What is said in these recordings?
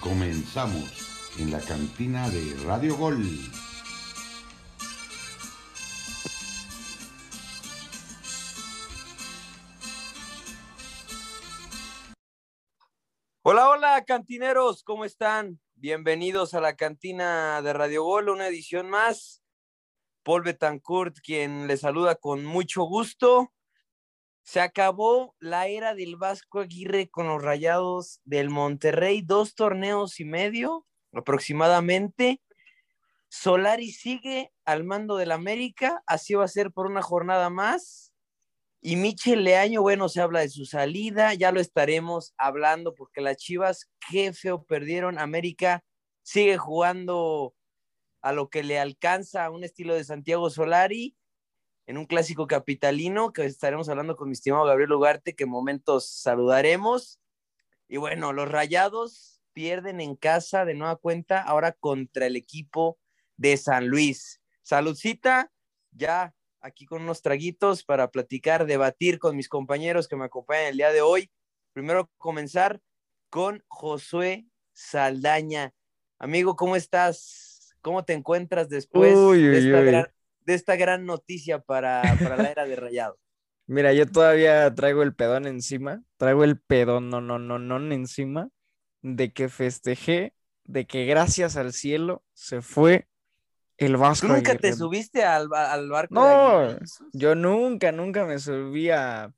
Comenzamos en la cantina de Radio Gol. Hola, hola, cantineros, ¿cómo están? Bienvenidos a la cantina de Radio Gol, una edición más. Paul Betancourt, quien les saluda con mucho gusto. Se acabó la era del Vasco Aguirre con los Rayados del Monterrey, dos torneos y medio aproximadamente. Solari sigue al mando del América, así va a ser por una jornada más. Y Michel Leaño, bueno, se habla de su salida, ya lo estaremos hablando porque las Chivas, qué feo perdieron. América sigue jugando a lo que le alcanza un estilo de Santiago Solari en un clásico capitalino que estaremos hablando con mi estimado Gabriel Ugarte, que en momentos saludaremos. Y bueno, los Rayados pierden en casa de nueva cuenta ahora contra el equipo de San Luis. Saludcita, ya aquí con unos traguitos para platicar, debatir con mis compañeros que me acompañan el día de hoy. Primero comenzar con Josué Saldaña. Amigo, ¿cómo estás? ¿Cómo te encuentras después Uy, de, uy, esta uy. gran, de esta gran noticia para, para la era de Rayado? Mira, yo todavía traigo el pedón encima, traigo el pedón no, no, no, no encima de que festejé, de que gracias al cielo se fue el Vasco ¿Tú nunca te subiste al, al barco No, yo nunca, nunca me subí a-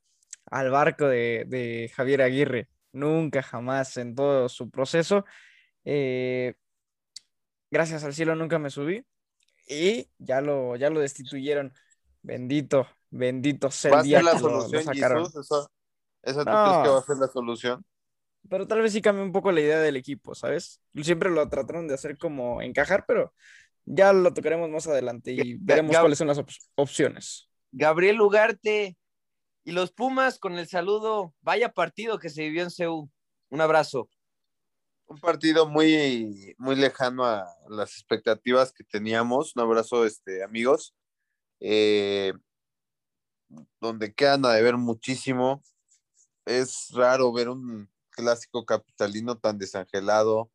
al barco de, de Javier Aguirre, nunca, jamás en todo su proceso. Eh, gracias al cielo nunca me subí y ya lo, ya lo destituyeron. Bendito, bendito sea ¿Va a el día la que lo- lo solución, sacaron. Jesús? ¿Eso, eso tú No. crees que va a ser la solución? Pero tal vez sí cambie un poco la idea del equipo, ¿sabes? Siempre lo trataron de hacer como encajar, pero ya lo tocaremos más adelante y veremos Gab- cuáles son las op- opciones. Gabriel Ugarte y los Pumas con el saludo. Vaya partido que se vivió en CEU. Un abrazo. Un partido muy, muy lejano a las expectativas que teníamos. Un abrazo, este, amigos. Eh, donde quedan a deber muchísimo. Es raro ver un clásico capitalino tan desangelado,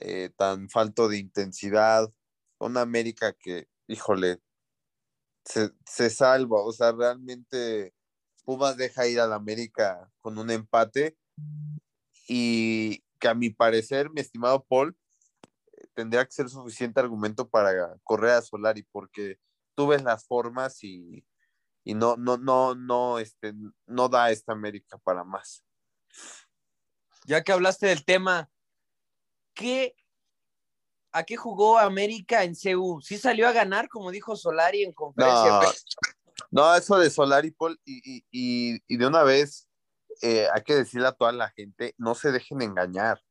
eh, tan falto de intensidad. Una América que, híjole, se, se salva. O sea, realmente Pumas deja ir al América con un empate y que a mi parecer, mi estimado Paul, eh, tendría que ser suficiente argumento para correr a Solari, porque tú ves las formas y, y no, no, no, no, este, no da esta América para más. Ya que hablaste del tema, ¿qué, ¿a qué jugó América en CEU? ¿Sí salió a ganar, como dijo Solari en conferencia? No, no, eso de Solari, Paul, y, y, y, y de una vez eh, hay que decirle a toda la gente, no se dejen engañar.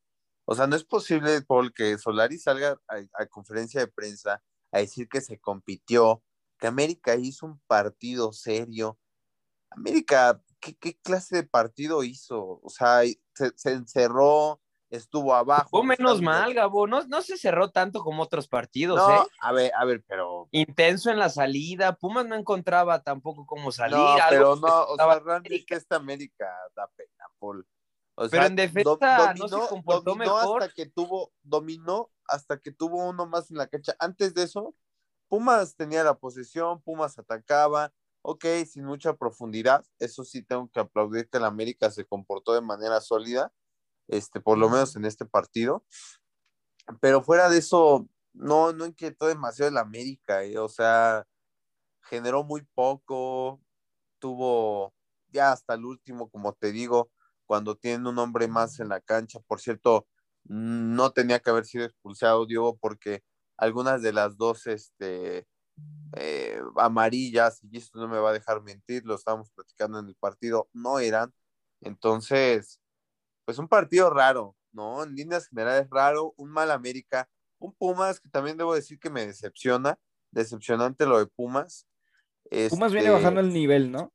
O sea, no es posible, Paul, que Solari salga a, a conferencia de prensa a decir que se compitió, que América hizo un partido serio. América, ¿qué, qué clase de partido hizo? O sea, se, se encerró, estuvo abajo. Fue menos mal, Gabo. No, no se cerró tanto como otros partidos, No, ¿eh? a ver, a ver, pero Intenso en la salida. Pumas no encontraba tampoco cómo salir. No, pero que no, o sea, realmente América. esta América da pena, Paul. O Pero sea, en defensa do- no se comportó dominó mejor. hasta que tuvo, dominó hasta que tuvo uno más en la cancha. Antes de eso, Pumas tenía la posesión, Pumas atacaba, ok, sin mucha profundidad. Eso sí tengo que aplaudir que la América se comportó de manera sólida, este, por lo menos en este partido. Pero fuera de eso, no, no inquietó demasiado el América, eh, O sea, generó muy poco, tuvo ya hasta el último, como te digo, cuando tienen un hombre más en la cancha. Por cierto, no tenía que haber sido expulsado Diego porque algunas de las dos este, eh, amarillas, y esto no me va a dejar mentir, lo estábamos platicando en el partido, no eran. Entonces, pues un partido raro, ¿no? En líneas generales raro, un mal América, un Pumas que también debo decir que me decepciona, decepcionante lo de Pumas. Pumas viene Este, bajando el nivel, ¿no?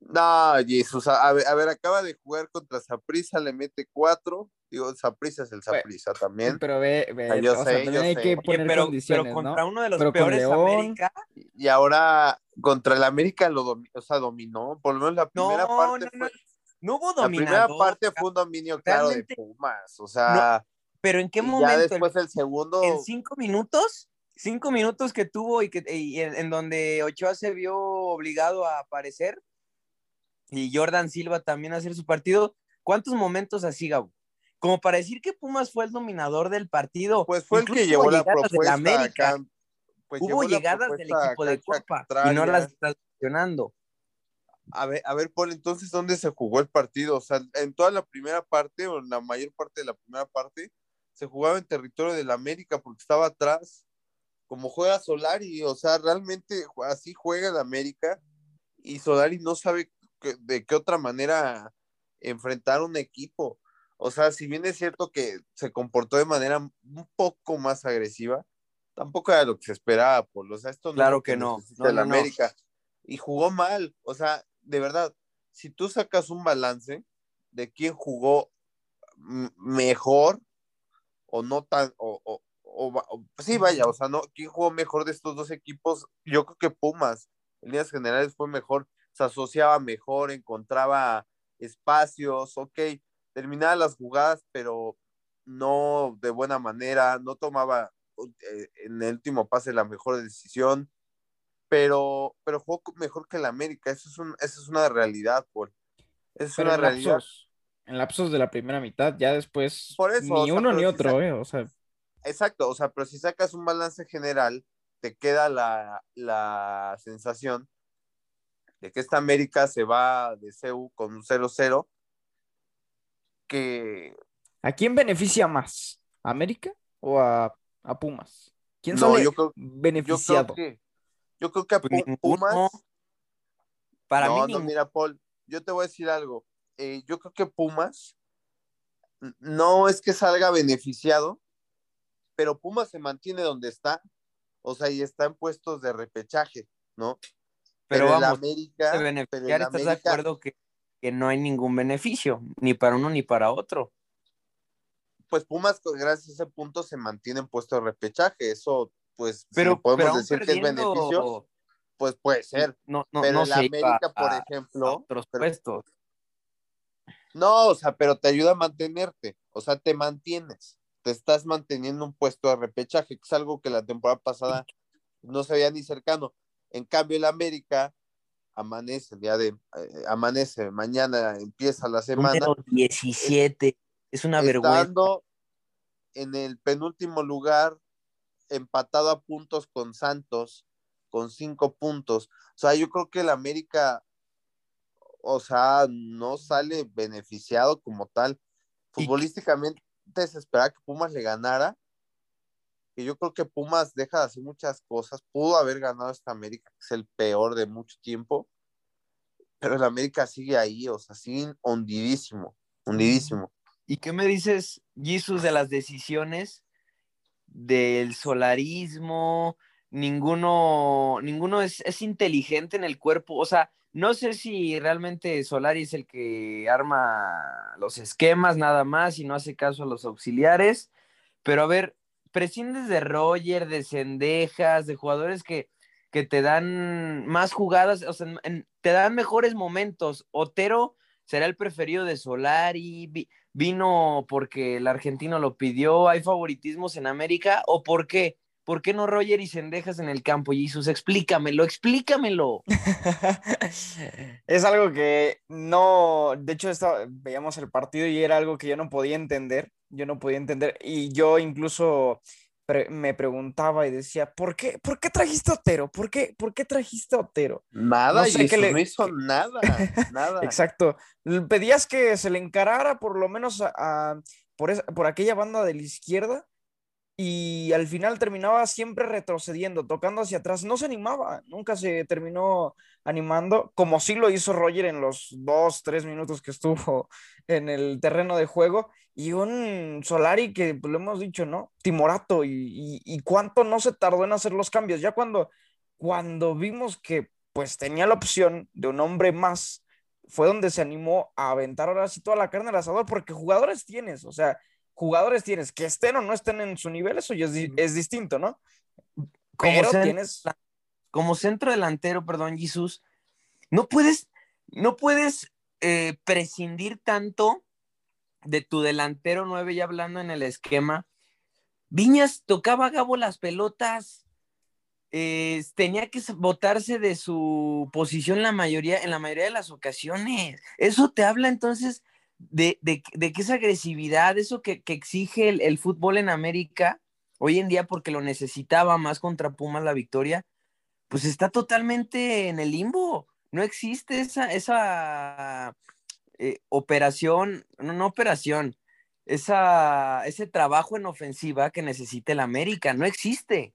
No, Jesús, a, ver, a ver, acaba de jugar contra Saprissa, le mete cuatro. Digo, Saprissa es el Saprissa también. Pero ve, ve, Ah, yo o sea, sé, también yo hay sé. que Oye, Oye, poner pero, condiciones, pero contra ¿no? uno de los Pero con peores León- América. Y ahora contra el América lo domi- o sea, dominó. Por lo menos la No, primera parte no, no. fue. No hubo La primera dominador. parte fue un dominio claro de Pumas, o sea, Pero ¿en qué momento? ya después el segundo, en cinco minutos, cinco minutos que tuvo y, que, y en, en donde Ochoa se vio obligado a aparecer y Jordan Silva también a hacer su partido, ¿cuántos momentos así, Gabo? Como para decir que Pumas fue el dominador del partido. pues fue el que llevó la propuesta América. acá, pues Hubo llegadas del equipo de Copa y no las está mencionando. A ver, a ver, Paul, entonces, ¿dónde se jugó el partido? O sea, en toda la primera parte, o en la mayor parte de la primera parte, se jugaba en territorio del América porque estaba atrás, como juega Solari, o sea, realmente así juega el América y Solari no sabe que- de qué otra manera enfrentar un equipo. O sea, si bien es cierto que se comportó de manera un poco más agresiva, tampoco era lo que se esperaba, Paul. O sea, esto no Claro que no. necesita No, el no, no. América. Y jugó mal. O sea, de verdad, si tú sacas un balance de quién jugó mejor o no tan, o, o- o o- sí, vaya, o sea, no, quién jugó mejor de estos dos equipos, yo creo que Pumas, en líneas generales fue mejor, se asociaba mejor, encontraba espacios, ok, terminaba las jugadas, pero no de buena manera, no tomaba eh, en el último pase la mejor decisión, pero, pero jugó mejor que el América, eso es, un, eso es una realidad, Paul. Eso es Pero una en realidad. lapsos, en lapsos de la primera mitad, ya después Por eso, ni o sea, uno ni si otro, eh, o sea, Exacto, o sea, pero si sacas un balance general, te queda la, la sensación de que esta América se va de CEU con un 0-0, que ¿a quién beneficia más? ¿A América o a, a Pumas? ¿Quién no, sale yo creo, yo creo beneficiado? que yo creo que a Pues Pu- ninguno. Pumas Para no, mí, no, mira, Paul, yo te voy a decir algo. Eh, yo creo que Pumas no es que salga beneficiado, pero Pumas se mantiene donde está, o sea, y está en puestos de repechaje, ¿no? pero el vamos, América, pero beneficiar, el ¿estás de acuerdo que, que no hay ningún beneficio, ni para uno ni para otro? pues Pumas, gracias a ese punto, se mantiene en puesto de repechaje. Eso, pues, Pero, si podemos pero decir que es beneficio, pues puede ser. no, no, Pero no iba América, por ejemplo, otros pero- puestos. No, o sea, pero te ayuda a mantenerte. O sea, te mantienes. Te estás manteniendo un puesto de repechaje, que es algo que la temporada pasada no se veía ni cercano. En cambio, el América amanece el día de, eh, amanece, mañana empieza la semana. Número 17. Es una vergüenza. en el penúltimo lugar, empatado a puntos con Santos, con cinco puntos. O sea, yo creo que el América, o sea, no sale beneficiado como tal. Futbolísticamente se esperaba que Pumas le ganara. Yo creo que Pumas deja de hacer muchas cosas. Pudo haber ganado esta América, que es el peor de mucho tiempo. Pero el América sigue ahí, o sea, sigue hundidísimo, hundidísimo. ¿Y qué me dices, Jesus, de las decisiones del solarismo? Ninguno, ninguno es, es inteligente en el cuerpo. O sea, no sé si realmente Solari es el que arma los esquemas nada más y no hace caso a los auxiliares. Pero a ver, prescindes de Roger, de Cendejas, de jugadores que, que te dan más jugadas, o sea, te dan mejores momentos. Otero será el preferido de Solari, vino porque el argentino lo pidió, hay favoritismos en América, o por qué? ¿Por qué no Roger y Cendejas en el campo, Jesus? Explícamelo, explícamelo. Es algo que no, de hecho veíamos el partido y era algo que yo no podía entender, yo no podía entender y yo incluso pre- me preguntaba y decía, ¿por qué, ¿por qué trajiste a Otero? ¿Por qué, ¿por qué trajiste a Otero? Nada, No sé qué le- no hizo nada, nada. Exacto. Pedías que se le encarara por lo menos a, a- por, esa- por aquella banda de la izquierda y al final terminaba siempre retrocediendo, tocando hacia atrás. No se animaba, nunca se terminó animando, como sí lo hizo Roger en los dos, tres minutos que estuvo en el terreno de juego. Y un Solari que pues, lo hemos dicho, ¿no? Timorato. Y, y- cuánto no se tardó en hacer los cambios. Ya cuando, cuando vimos que pues tenía la opción de un hombre más fue donde se animó a aventar ahora sí toda la carne al asador, porque jugadores tienes, o sea, jugadores tienes, que estén o no estén en su nivel, eso ya es, di- es distinto, ¿no? Como Pero cen- tienes, como centro delantero, perdón, Jesus, no puedes, no puedes eh, prescindir tanto de tu delantero 9, ya hablando en el esquema. Viñas tocaba a Gabo las pelotas, eh, tenía que botarse de su posición la mayoría, en la mayoría de las ocasiones. Eso te habla entonces de, de, de que esa agresividad, eso que, que exige el, el, fútbol en América, hoy en día porque lo necesitaba más contra Pumas la victoria, pues está totalmente en el limbo. No existe esa, esa eh, operación, no, no operación, esa, ese trabajo en ofensiva que necesita el América, no existe.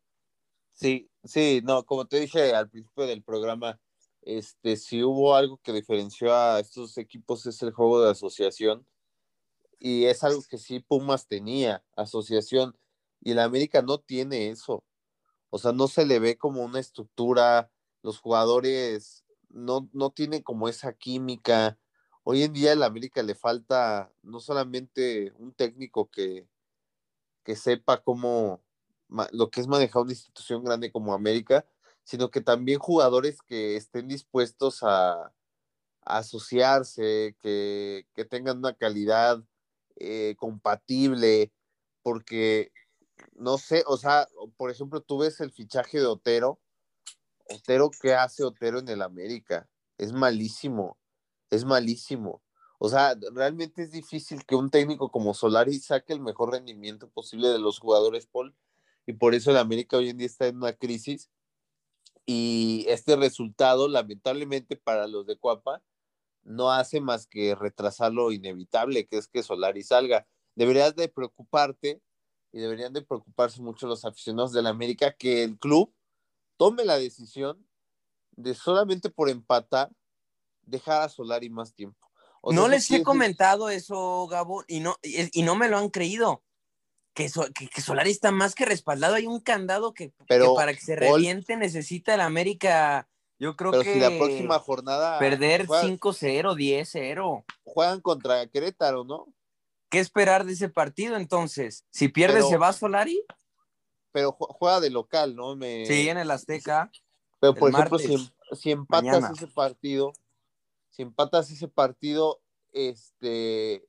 Sí, sí, no, como te dije al principio del programa, este, si hubo algo que diferenció a estos equipos es el juego de asociación y es algo que sí Pumas tenía, asociación, y el América no tiene eso. O sea, no se le ve como una estructura, los jugadores no, no tienen como esa química. Hoy en día el América le falta no solamente un técnico que, que sepa cómo lo que es manejar una institución grande como América, sino que también jugadores que estén dispuestos a, asociarse, que, que, tengan una calidad eh, compatible, porque no sé, o sea, por ejemplo, tú ves el fichaje de Otero. Otero, ¿qué hace Otero en el América? Es malísimo, es malísimo. O sea, realmente es difícil que un técnico como Solari saque el mejor rendimiento posible de los jugadores, Paul, y por eso el América hoy en día está en una crisis. Y este resultado, lamentablemente para los de Cuapa, no hace más que retrasar lo inevitable, que es que Solari salga. Deberías de preocuparte y deberían de preocuparse mucho los aficionados del América que el club tome la decisión de solamente por empatar dejar a Solari más tiempo. O sea, no les he comentado eso, Gabo, y no, y, y, no me lo han creído. Que, so, que, que, Solari está más que respaldado. Hay un candado que, pero, que para que se reviente Paul, necesita el América. Yo creo pero que. si la próxima jornada. Perder 5-0, 10-0. Juegan contra Querétaro, ¿no? ¿Qué esperar de ese partido entonces? Si pierde, pero, ¿se va Solari? Pero juega de local, ¿no? Me... Sí, en el Azteca. Pero por ejemplo, si, si, empatas Mañana. ese partido, si empatas ese partido, este,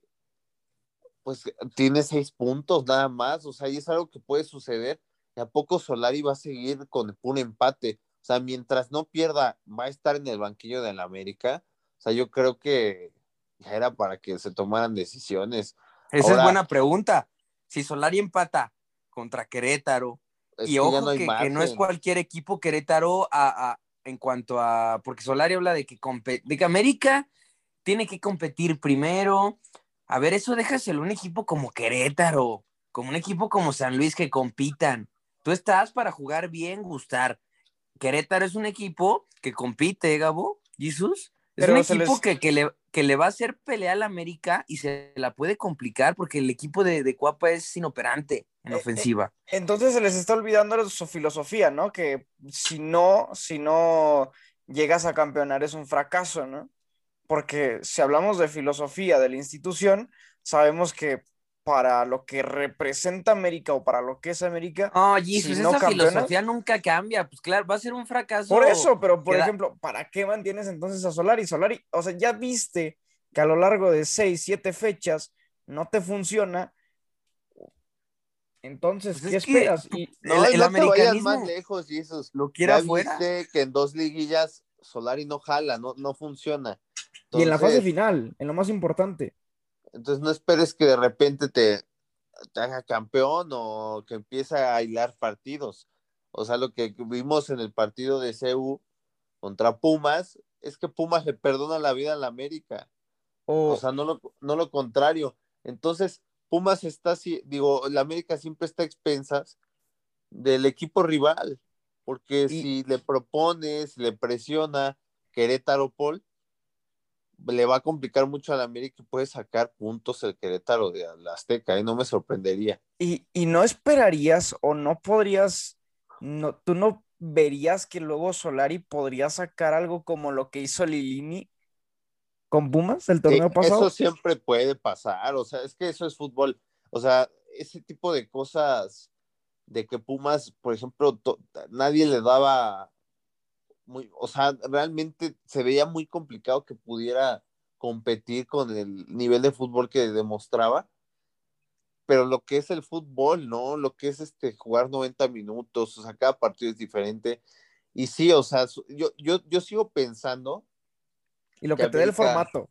pues tiene seis puntos nada más, o sea, y es algo que puede suceder. ¿Y a poco Solari va a seguir con un empate? O sea, mientras no pierda, va a estar en el banquillo de la América. O sea, yo creo que ya era para que se tomaran decisiones. Esa Ahora, es buena pregunta. Si Solari empata contra Querétaro, y que ojo no que, que, no es cualquier equipo Querétaro a, a, en cuanto a, porque Solari habla de que, de que América tiene que competir primero. A ver, eso déjaselo un equipo como Querétaro, como un equipo como San Luis que compitan. Tú estás para jugar bien, gustar. Querétaro es un equipo que compite, Gabo, Jesús. Es Pero un equipo les... que, que, le, que le va a hacer pelea al América y se la puede complicar porque el equipo de, de Cuapa es inoperante en ofensiva. Eh, eh, entonces se les está olvidando su filosofía, ¿no? Que si no, si no llegas a campeonar es un fracaso, ¿no? Porque si hablamos de filosofía de la institución, sabemos que para lo que representa América o para lo que es América. Oh, Jesus, si no esa filosofía nunca cambia. Pues claro, va a ser un fracaso. Por eso, pero por ejemplo, ¿para qué mantienes entonces a Solari? Solari, o sea, ya viste que a lo largo de seis, siete fechas no te funciona. Entonces, pues ¿qué es esperas? Que, y, no, el, el no más lejos, Jesus. Lo quiera afuera. Viste que en dos liguillas Solari no jala, no, no funciona. Entonces, y en la fase final, en lo más importante. Entonces no esperes que de repente te, te haga campeón o que empiece a hilar partidos. O sea, lo que vimos en el partido de CU contra Pumas es que Pumas le perdona la vida a la América. Oh. O sea, no lo, no lo contrario. Entonces, Pumas está así, digo, la América siempre está a expensas del equipo rival, porque y... si le propones, le presiona Querétaro Paul, le va a complicar mucho a la América y puede sacar puntos el Querétaro de la Azteca, y ¿eh? no me sorprendería. Y, y, no esperarías o no podrías, no, tú no verías que luego Solari podría sacar algo como lo que hizo Lilini con Pumas el torneo sí, pasado. Eso siempre puede pasar, o sea, es que eso es fútbol, o sea, ese tipo de cosas de que Pumas, por ejemplo, nadie le daba muy, o sea, realmente se veía muy complicado que pudiera competir con el nivel de fútbol que demostraba. Pero lo que es el fútbol, ¿no? Lo que es este jugar 90 minutos, o sea, cada partido es diferente. Y sí, o sea, yo, yo, yo sigo pensando. Y lo que, te dé el formato.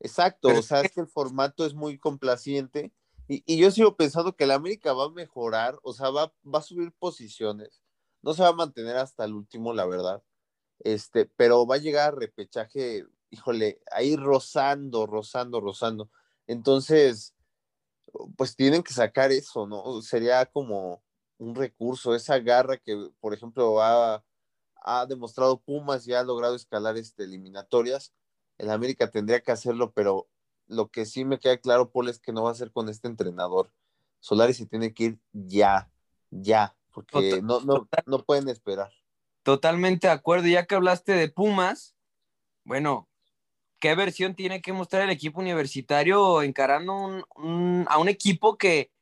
Exacto, o sea, es que el formato es muy complaciente. Y, y, yo sigo pensando que la América va a mejorar, o sea, va, va a subir posiciones. No se va a mantener hasta el último, la verdad. Este, pero va a llegar a repechaje, híjole, ahí rozando, rozando, rozando. Entonces, pues tienen que sacar eso, ¿no? Sería como un recurso, esa garra que, por ejemplo, ha, ha demostrado Pumas y ha logrado escalar este, eliminatorias. El América tendría que hacerlo, pero lo que sí me queda claro, Paul, es que no va a ser con este entrenador. Solari se tiene que ir ya, ya, porque no, no, no pueden esperar. Totalmente de acuerdo. Ya que hablaste de Pumas, bueno, ¿qué versión tiene que mostrar el equipo universitario encarando a un equipo que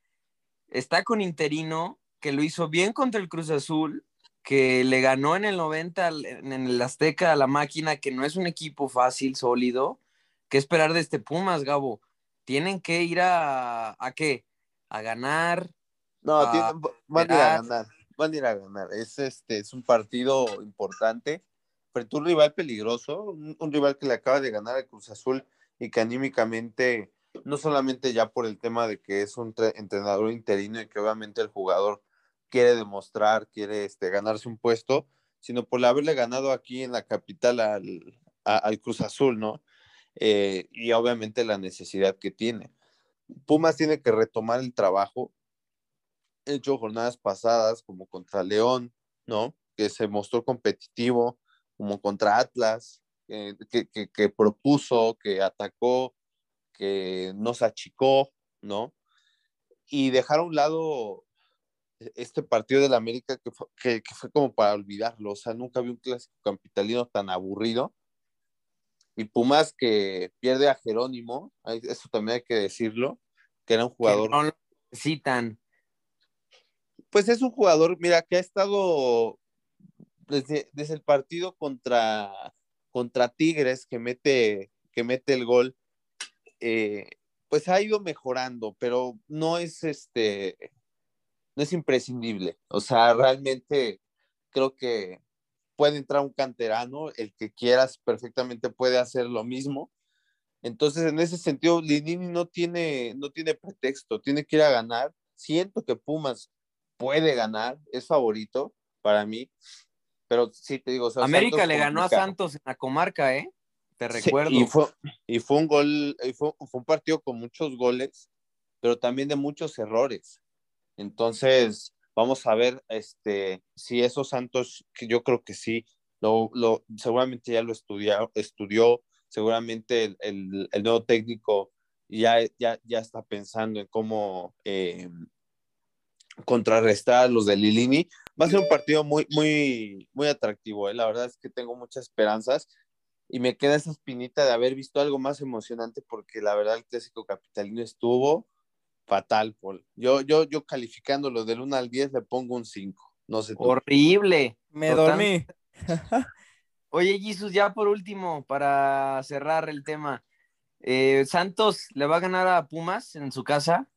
está con interino, que lo hizo bien contra el Cruz Azul, que le ganó en el 90 en el Azteca a la máquina, que no es un equipo fácil, sólido? ¿Qué esperar de este Pumas, Gabo? Tienen que ir a, ¿a qué? A ganar. No, van a ir a ganar van a ir a ganar. Es, este, es un partido importante frente a un rival peligroso, un, rival que le acaba de ganar a Cruz Azul y que anímicamente, no solamente ya por el tema de que es un entrenador interino y que obviamente el jugador quiere demostrar, quiere este, ganarse un puesto, sino por haberle ganado aquí en la capital al, al Cruz Azul, ¿no? Eh, y obviamente la necesidad que tiene. Pumas tiene que retomar el trabajo, hecho jornadas pasadas, como contra León, ¿no? Que se mostró competitivo, como contra Atlas, que, propuso, que atacó, que nos achicó, ¿no? Y dejar a un lado este partido del América que fue, que, fue como para olvidarlo, o sea, nunca vi un clásico capitalino tan aburrido. Y Pumas que pierde a Jerónimo, eso también hay que decirlo, que era un jugador. Que no lo necesitan pues es un jugador, mira, que ha estado desde, desde el partido contra, contra Tigres, que mete, que mete el gol, eh, pues ha ido mejorando, pero no es este, no es imprescindible. O sea, realmente creo que puede entrar un canterano, el que quieras perfectamente puede hacer lo mismo. Entonces, en ese sentido, Linini no tiene, no tiene pretexto, tiene que ir a ganar. Siento que Pumas puede ganar, es favorito para mí, pero sí te digo. América le ganó a Santos en la comarca, ¿eh? Te recuerdo. y, fue, y fue un gol, fue, fue un partido con muchos goles, pero también de muchos errores. Entonces, vamos a ver este, si esos Santos, que yo creo que sí, lo, lo, seguramente ya lo estudió, estudió seguramente el, el, el, nuevo técnico ya, ya, ya está pensando en cómo eh, contrarrestar a los de Lilini. Va a ser un partido muy, muy, muy atractivo. ¿eh? La verdad es que tengo muchas esperanzas y me queda esa espinita de haber visto algo más emocionante porque la verdad el clásico capitalino estuvo fatal, Paul. Yo, yo, yo calificándolo del 1 al 10 le pongo un 5. No sé. Horrible. Me dormí. Oye, Jesus, ya por último, para cerrar el tema. Eh, ¿Santos le va a ganar a Pumas en su casa?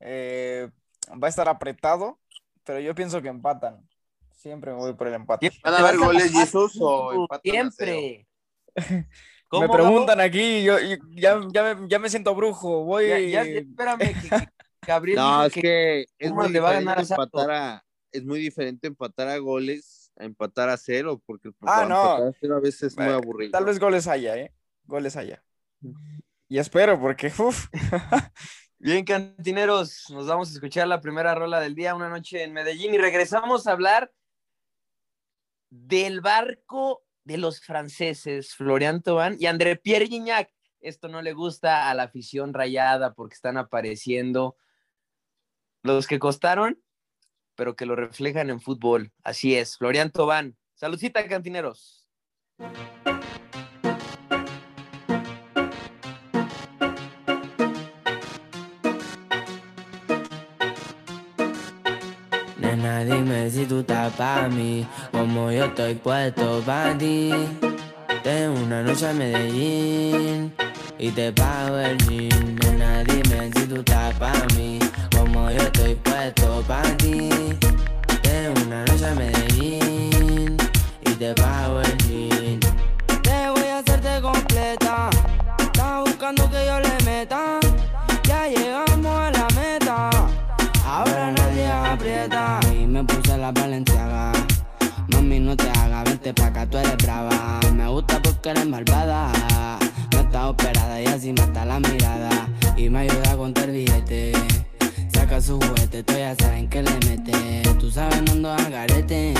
Eh, va a estar apretado, pero yo pienso que empatan. Siempre me voy por el empate. ¿Van a haber goles Jesús o empatan Siempre. me preguntan aquí, yo, ya, ya, me, ya, me, siento brujo. Voy. Ya, ya espérame, que, Gabriel. No, es que, es muy le va a ganar a empatar a, es muy diferente empatar a goles a empatar a cero, porque ah, no. a cero a veces es muy aburrido. Tal vez goles haya, ¿eh? Goles haya. Y espero, porque, uff. Bien, cantineros, nos vamos a escuchar la primera rola del día, una noche en Medellín, y regresamos a hablar del barco de los franceses, Florian Thauvin y André Pierre Gignac. Esto no le gusta a la afición rayada porque están apareciendo los que costaron, pero que lo reflejan en fútbol. Así es, Florian Thauvin. Saludcita, cantineros. Dime si tú estás para mí, como yo estoy puesto para ti. Tengo una noche a Medellín y te pago el jean. Nena, dime si tú estás para mí, como yo estoy puesto para ti. Tengo una noche a Medellín y te pago el jean. Te voy a hacerte completa. Estás buscando que yo le meta. La valenciaga. Mami, no te hagas, vente pa' acá, tú eres brava. Me gusta porque eres malvada. No estás operada y así mata la mirada. Y me ayuda a contar billete. Saca su juguete, tú ya saben que le mete. Tú sabes, no ando al garete.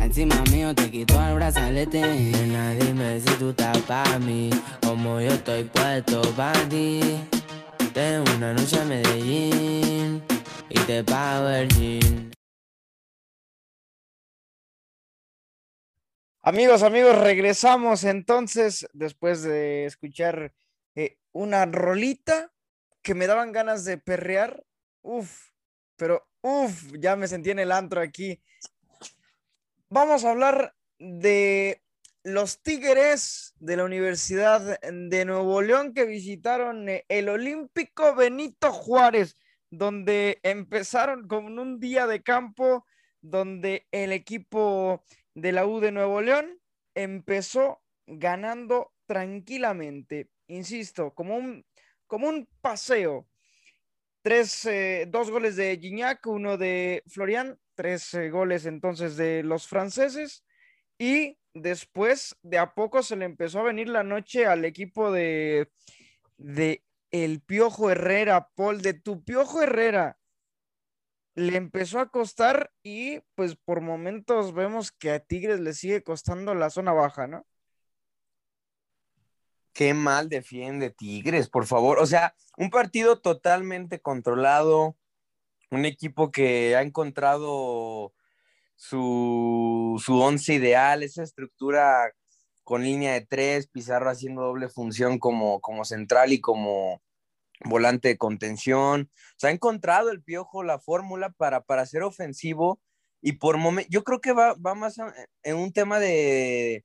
Encima mío te quito el brazalete. Nena, dime si tú estás pa' mí. Como yo estoy puesto pa' ti. Tengo una noche a Medellín y te pago el jean. Amigos, amigos, regresamos entonces después de escuchar eh, una rolita que me daban ganas de perrear. Uf, pero uf, ya me sentí en el antro aquí. Vamos a hablar de los Tigres de la Universidad de Nuevo León que visitaron eh, el Olímpico Benito Juárez, donde empezaron con un día de campo donde el equipo de la U de Nuevo León empezó ganando tranquilamente, insisto, como un, como un paseo. Tres, eh, dos goles de Gignac, uno de Florian, tres eh, goles entonces de los franceses y después de a poco se le empezó a venir la noche al equipo de, de el Piojo Herrera, Paul, de tu Piojo Herrera. Le empezó a costar y pues por momentos vemos que a Tigres le sigue costando la zona baja, ¿no? Qué mal defiende Tigres, por favor. O sea, un partido totalmente controlado, un equipo que ha encontrado su, su once ideal, esa estructura con línea de tres, Pizarro haciendo doble función como, como central y como volante de contención. O sea, ha encontrado el piojo la fórmula para, para ser ofensivo y por momento, yo creo que va, va más en un tema de,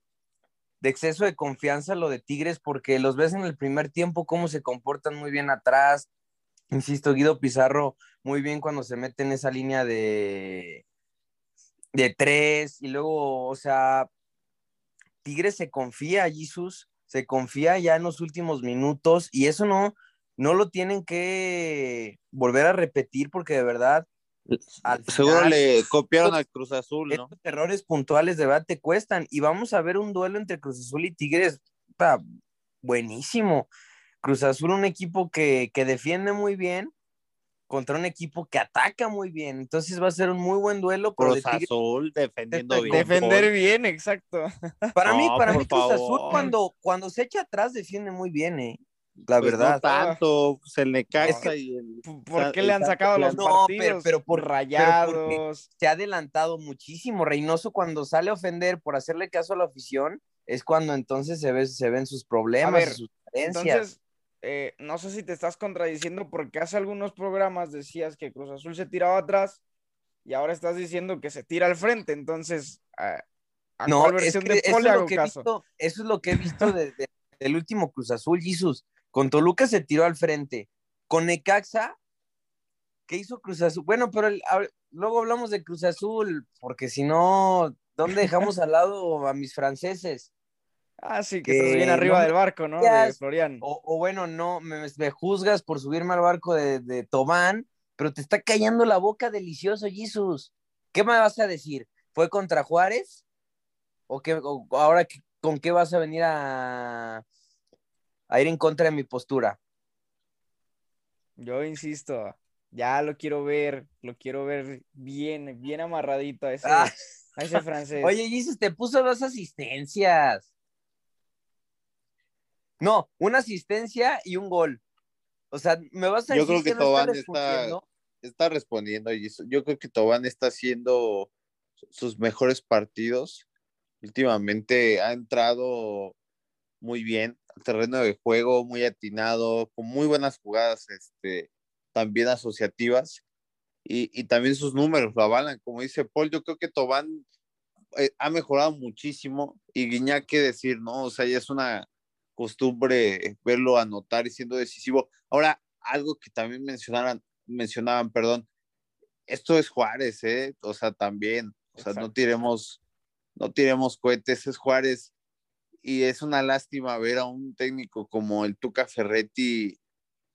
de exceso de confianza lo de Tigres, porque los ves en el primer tiempo cómo se comportan muy bien atrás. Insisto, Guido Pizarro muy bien cuando se mete en esa línea de, de tres y luego, o sea, Tigres se confía, Jesus, se confía ya en los últimos minutos y eso no, no lo tienen que volver a repetir porque de verdad al Seguro final, le copiaron al Cruz Azul, ¿no? Estos errores puntuales de verdad te cuestan. Y vamos a ver un duelo entre Cruz Azul y Tigres. Está buenísimo. Cruz Azul, un equipo que, que, defiende muy bien contra un equipo que ataca muy bien. Entonces va a ser un muy buen duelo. Cruz de Azul defendiendo bien. Defender bien, exacto. Para no, mí, para mí Cruz favor. Azul cuando, cuando se echa atrás defiende muy bien, ¿eh? La pues verdad. No tanto, se le cae. Es que, el, ¿Por qué le han sacado los no, partidos? Pero, pero por rayados. Pero se ha adelantado muchísimo. Reynoso, cuando sale a ofender por hacerle caso a la afición, es cuando entonces se, ve, se ven sus problemas, ver, sus carencias. Entonces, eh, no sé si te estás contradiciendo porque hace algunos programas decías que Cruz Azul se tiraba atrás y ahora estás diciendo que se tira al frente. Entonces, ¿a, a no, cuál versión es que de eso, es lo que he visto, eso es lo que he visto de, de, del último Cruz Azul, Jesus. Con Toluca se tiró al frente. Con Necaxa, ¿qué hizo Cruz Azul? Bueno, pero el, a, luego hablamos de Cruz Azul, porque si no, ¿dónde dejamos al lado a mis franceses? Ah, sí, que, que bien arriba no del barco, ¿no? De Florian. O, o, bueno, no, me, me, juzgas por subirme al barco de, de Tobán, pero te está callando la boca delicioso, Jesus. ¿Qué me vas a decir? ¿Fue contra Juárez? ¿O, qué, o ahora con qué vas a venir a, a ir en contra de mi postura. Yo insisto, ya lo quiero ver, lo quiero ver bien, bien amarradito a ese, ah. a ese francés. Oye, Jesus, te puso dos asistencias. No, una asistencia y un gol. O sea, me vas a Yo decir creo que, que no Tobán está respondiendo. está, está respondiendo. Yo creo que Tobán está haciendo sus mejores partidos. Últimamente ha entrado muy bien terreno de juego, muy atinado, con muy buenas jugadas, este, también asociativas, y, y, también sus números lo avalan, como dice Paul, yo creo que Tobán eh, ha mejorado muchísimo y Guiñac, qué decir, ¿no? O sea, ya es una costumbre verlo anotar y siendo decisivo. Ahora, algo que también mencionaban, mencionaban, perdón, esto es Juárez, ¿eh? O sea, también, o sea, no tiremos, no tiremos cohetes, es Juárez. Y es una lástima ver a un técnico como el Tuca Ferretti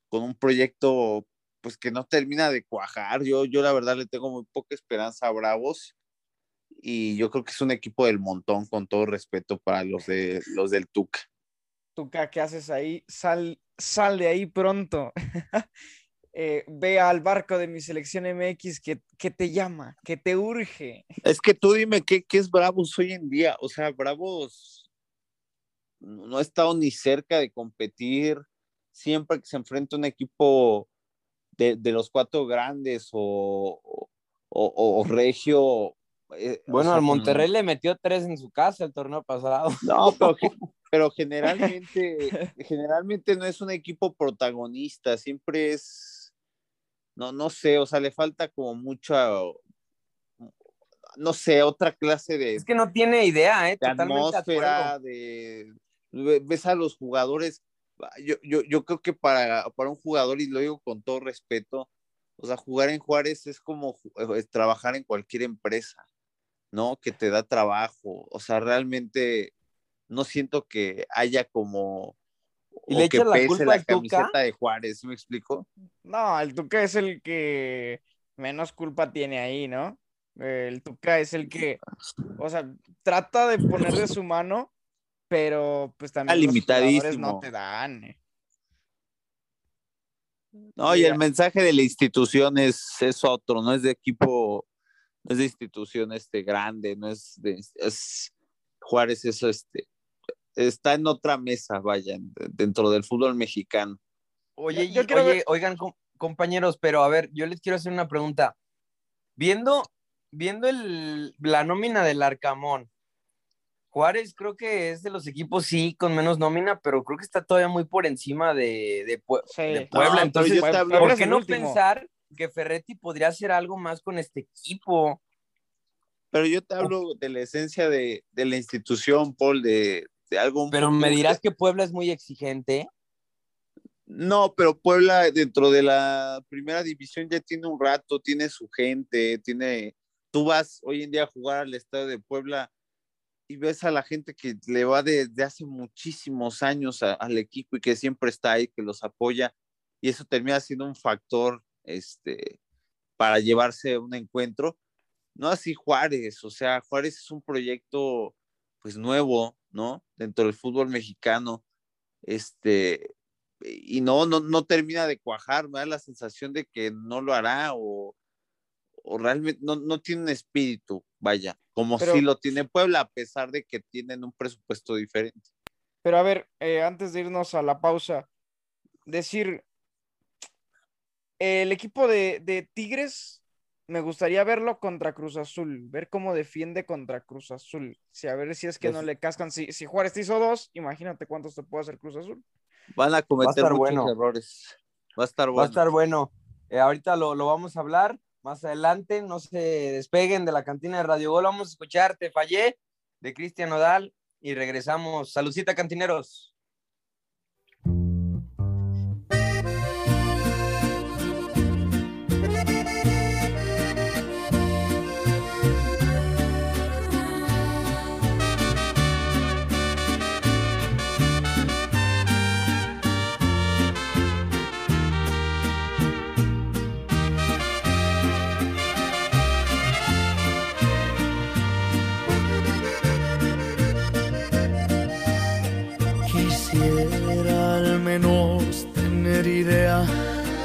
con un proyecto pues que no termina de cuajar. Yo, yo la verdad le tengo muy poca esperanza a Bravos y yo creo que es un equipo del montón con todo respeto para los de los del Tuca. Tuca, ¿qué haces ahí? Sal, sal de ahí pronto. Eh, ve al barco de mi selección MX que, que, te llama, que te urge. Es que tú dime qué, qué es Bravos hoy en día. O sea, Bravos no ha estado ni cerca de competir. Siempre que se enfrenta un equipo de, de los cuatro grandes o, o, o Regio. Eh, bueno, sea, al Monterrey le metió tres en su casa el torneo pasado. No, pero, pero generalmente, generalmente no es un equipo protagonista, siempre es, no, no sé, o sea, le falta como mucha, no sé, otra clase de... Es que no tiene idea, ¿eh? De atmósfera, de... Ves a los jugadores, yo, yo, yo creo que para, para un jugador, y lo digo con todo respeto, o sea, jugar en Juárez es como es trabajar en cualquier empresa, ¿no? Que te da trabajo, o sea, realmente no siento que haya como y le que la pese culpa la al Tuca? camiseta de Juárez, ¿sí me explico? No, el Tuca es el que menos culpa tiene ahí, ¿no? El Tuca es el que, o sea, trata de poner de su mano, pero pues también Está los limitadísimo. jugadores no te dan. eh. No, y el mensaje de la institución es, es otro, no es de equipo, no es de institución este grande, no es de, es Juárez, eso este, está en otra mesa, vayan, dentro del fútbol mexicano. Oye, yo oye, ver- oigan, com- compañeros, pero a ver, yo les quiero hacer una pregunta. Viendo, viendo el, la nómina del Arcamón, Juárez creo que es de los equipos, sí, con menos nómina, pero creo que está todavía muy por encima de, de, Pue- Sí. de No, Puebla. Entonces, ¿por qué no último. pensar que Ferretti podría hacer algo más con este equipo? Pero yo te hablo de la esencia de, de la institución, Paul, de, de algo. Pero me dirás que Puebla es muy exigente. No, pero Puebla dentro de la primera división ya tiene un rato, tiene su gente, tiene. Tú vas hoy en día a jugar al estadio de Puebla y ves a la gente que le va desde hace muchísimos años al equipo y que siempre está ahí, que los apoya, y eso termina siendo un factor este, para llevarse un encuentro. No así Juárez, o sea, Juárez es un proyecto pues nuevo, ¿no? Dentro del fútbol mexicano. Este, y no, no, no termina de cuajar, me da la sensación de que no lo hará o, o realmente no, no tiene un espíritu, vaya, como Pero- si lo tiene Puebla, a pesar de que tienen un presupuesto diferente. Pero a ver, eh, antes de irnos a la pausa, decir, el equipo de, de Tigres, me gustaría verlo contra Cruz Azul, ver cómo defiende contra Cruz Azul. Si a ver si es que no Def- le cascan. Si, si Juárez te hizo dos, imagínate cuántos te puede hacer Cruz Azul. Van a cometer muchos bueno. errores. Va a estar Va a bueno. estar bueno. Eh, ahorita lo, lo vamos a hablar más adelante. No se despeguen de la cantina de Radio Gol. Vamos a escuchar Te Fallé de Cristian Nodal y regresamos. Saludcita, cantineros.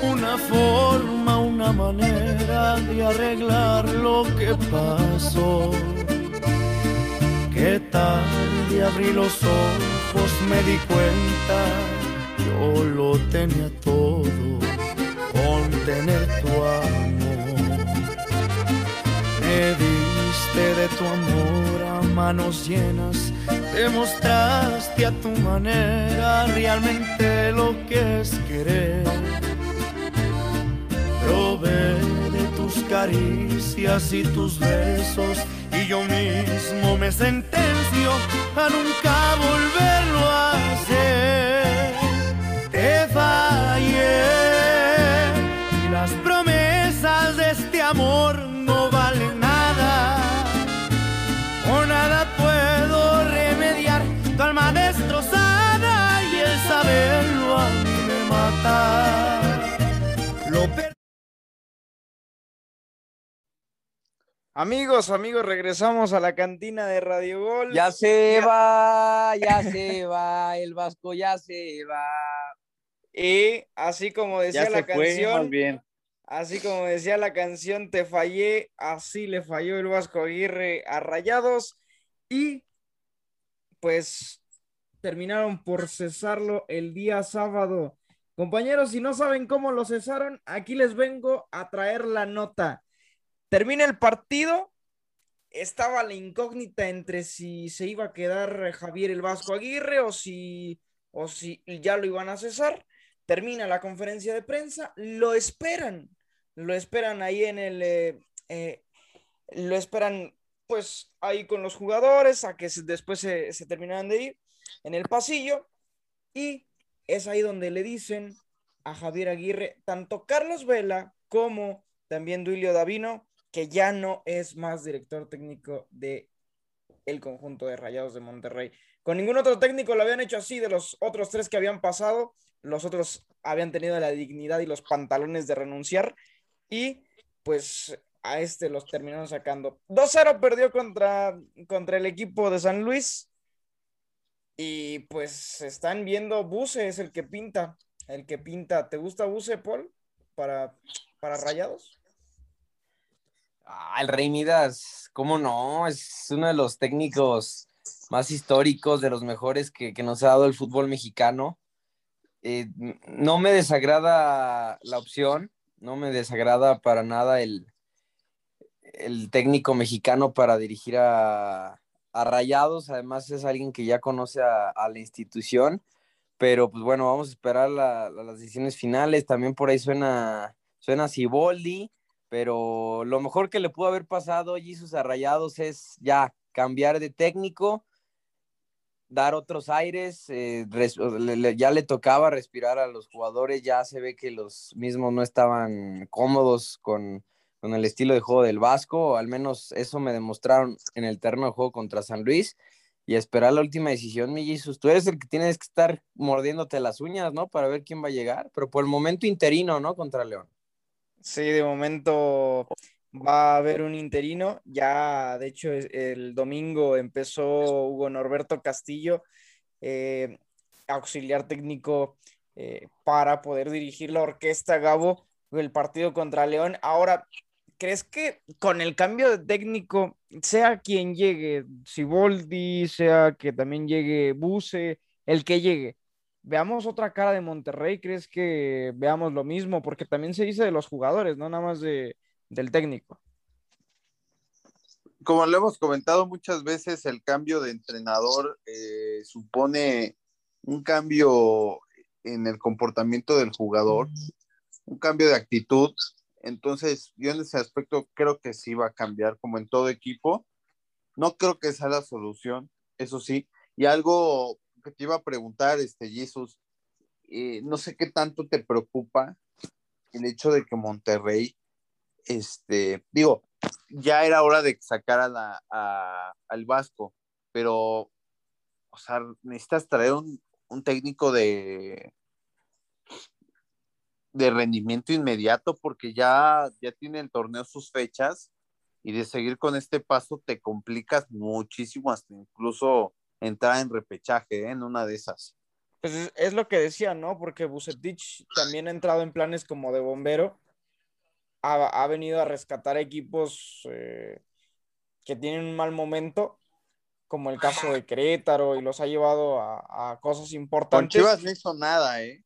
Una forma, una manera de arreglar lo que pasó. Que tarde abrí los ojos, me di cuenta, yo lo tenía todo con tener tu amor. Me diste de tu amor a manos llenas, demostraste a tu manera realmente lo que es querer. Probé de tus caricias y tus besos y yo mismo me sentencio a nunca volverlo a hacer. Te fallé Amigos, amigos, regresamos a la cantina de Radio Gol. Ya se Ya- va, ya se va, el Vasco ya se va. Y así como decía Ya la más canción, bien. así como decía la canción, te fallé, así le falló el Vasco Aguirre a Rayados. Y pues terminaron por cesarlo el día sábado. Compañeros, si no saben cómo lo cesaron, aquí les vengo a traer la nota. Termina el partido, estaba la incógnita entre si se iba a quedar Javier el Vasco Aguirre o si, o si ya lo iban a cesar. Termina la conferencia de prensa, lo esperan, lo esperan ahí en el, eh, eh, lo esperan pues ahí con los jugadores a que después se, se terminaran de ir en el pasillo y es ahí donde le dicen a Javier Aguirre, tanto Carlos Vela como también Duilio Davino, que ya no es más director técnico de el conjunto de Rayados de Monterrey. Con ningún otro técnico lo habían hecho así, de los otros tres que habían pasado, los otros habían tenido la dignidad y los pantalones de renunciar y pues a este los terminaron sacando. 2-0 perdió contra, contra el equipo de San Luis y pues están viendo, Buse es el que pinta, el que pinta. ¿Te gusta Buse, Paul? Para, para Rayados. Ah, el Rey Midas, ¿cómo no? Es uno de los técnicos más históricos, de los mejores que, que nos ha dado el fútbol mexicano. Eh, no me desagrada la opción, no me desagrada para nada el, el técnico mexicano para dirigir a, a Rayados. Además es alguien que ya conoce a, la institución, pero pues bueno, vamos a esperar la- la- las decisiones finales. También por ahí suena, suena Siboldi pero lo mejor que le pudo haber pasado a Jesus a es ya cambiar de técnico, dar otros aires, eh, ya le tocaba respirar a los jugadores, ya se ve que los mismos no estaban cómodos con, con el estilo de juego del Vasco, al menos eso me demostraron en el terreno de juego contra San Luis, y esperar la última decisión, mi Jesus. Tú eres el que tienes que estar mordiéndote las uñas, ¿no? Para ver quién va a llegar, pero por el momento interino, ¿no? Contra León. Sí, de momento va a haber un interino. Ya, de hecho, el domingo empezó Hugo Norberto Castillo, eh, auxiliar técnico eh, para poder dirigir la orquesta Gabo el partido contra León. Ahora, ¿crees que con el cambio de técnico, sea quien llegue, Siboldi, sea que también llegue Buse, el que llegue, veamos otra cara de Monterrey, ¿crees que veamos lo mismo? Porque también se dice de los jugadores, no nada más de, del técnico. como lo hemos comentado muchas veces, el cambio de entrenador eh, supone un cambio en el comportamiento del jugador, un cambio de actitud. Entonces, yo en ese aspecto creo que sí va a cambiar, como en todo equipo. No creo que sea la solución, eso sí. Y algo que te iba a preguntar, este, Jesus, eh, no sé qué tanto te preocupa el hecho de que Monterrey, este, digo, ya era hora de sacar a la, al Vasco, pero, o sea, necesitas traer un, un técnico de, de rendimiento inmediato porque ya, ya tiene el torneo sus fechas y de seguir con este paso te complicas muchísimo hasta incluso entrar en repechaje ¿eh? en una de esas. Pues es, es lo que decía, ¿no? Porque Bucetich también ha entrado en planes como de bombero. Ha, ha venido a rescatar equipos eh, que tienen un mal momento, como el caso de Querétaro, y los ha llevado a, a cosas Con importantes. Chivas no hizo nada, ¿eh?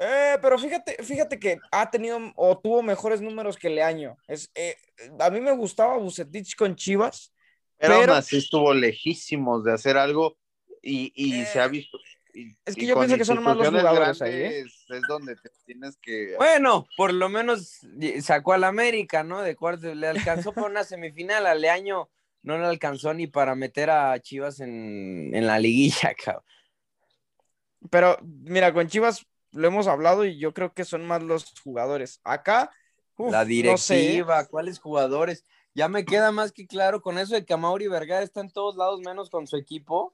Eh, pero fíjate, fíjate que ha tenido o tuvo mejores números que Leaño. Es, eh, a mí me gustaba Bucetich con Chivas, Pero, Pero- aún así estuvo lejísimos de hacer algo y, y Eh, se ha visto. y- es que yo pienso que son más los jugadores ahí, ¿eh? Es donde te tienes que. Bueno, por lo menos sacó al América, ¿no? De cuartos, le alcanzó por una semifinal al año, no le alcanzó ni para meter a Chivas en, en la liguilla, cabrón. Pero mira, con Chivas lo hemos hablado y yo creo que son más los jugadores. Acá, uf, la no sé. directiva, ¿cuáles jugadores? Ya me queda más que claro con eso de que Amauri Vergara está en todos lados menos con su equipo.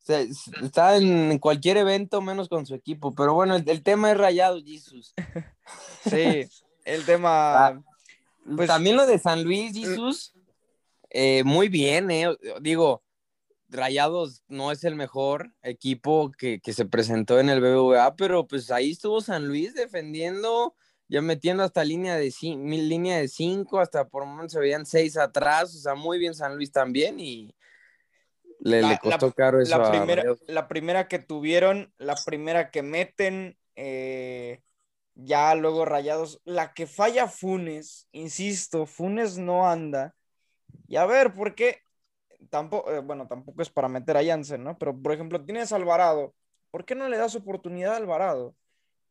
Se- está en cualquier evento menos con su equipo. Pero bueno, el, el tema es rayado, Jesus. Sí, el tema. Pues- También lo de San Luis, Jesus, eh, muy bien, eh. Digo, Rayados no es el mejor equipo que, que se presentó en el BBVA, pero pues ahí estuvo San Luis defendiendo, ya metiendo hasta línea de, línea de cinco, hasta por momentos se veían seis atrás, o sea, muy bien San Luis también y le, La- le costó la- caro eso la primera, la primera que tuvieron, la primera que meten, eh, ya luego rayados. La que falla Funes, insisto, Funes no anda. Y a ver, ¿por qué? Tampoco, eh, bueno, tampoco es para meter a Jansen, ¿no? Pero, por ejemplo, tienes a Alvarado. ¿Por qué no le das oportunidad a Alvarado?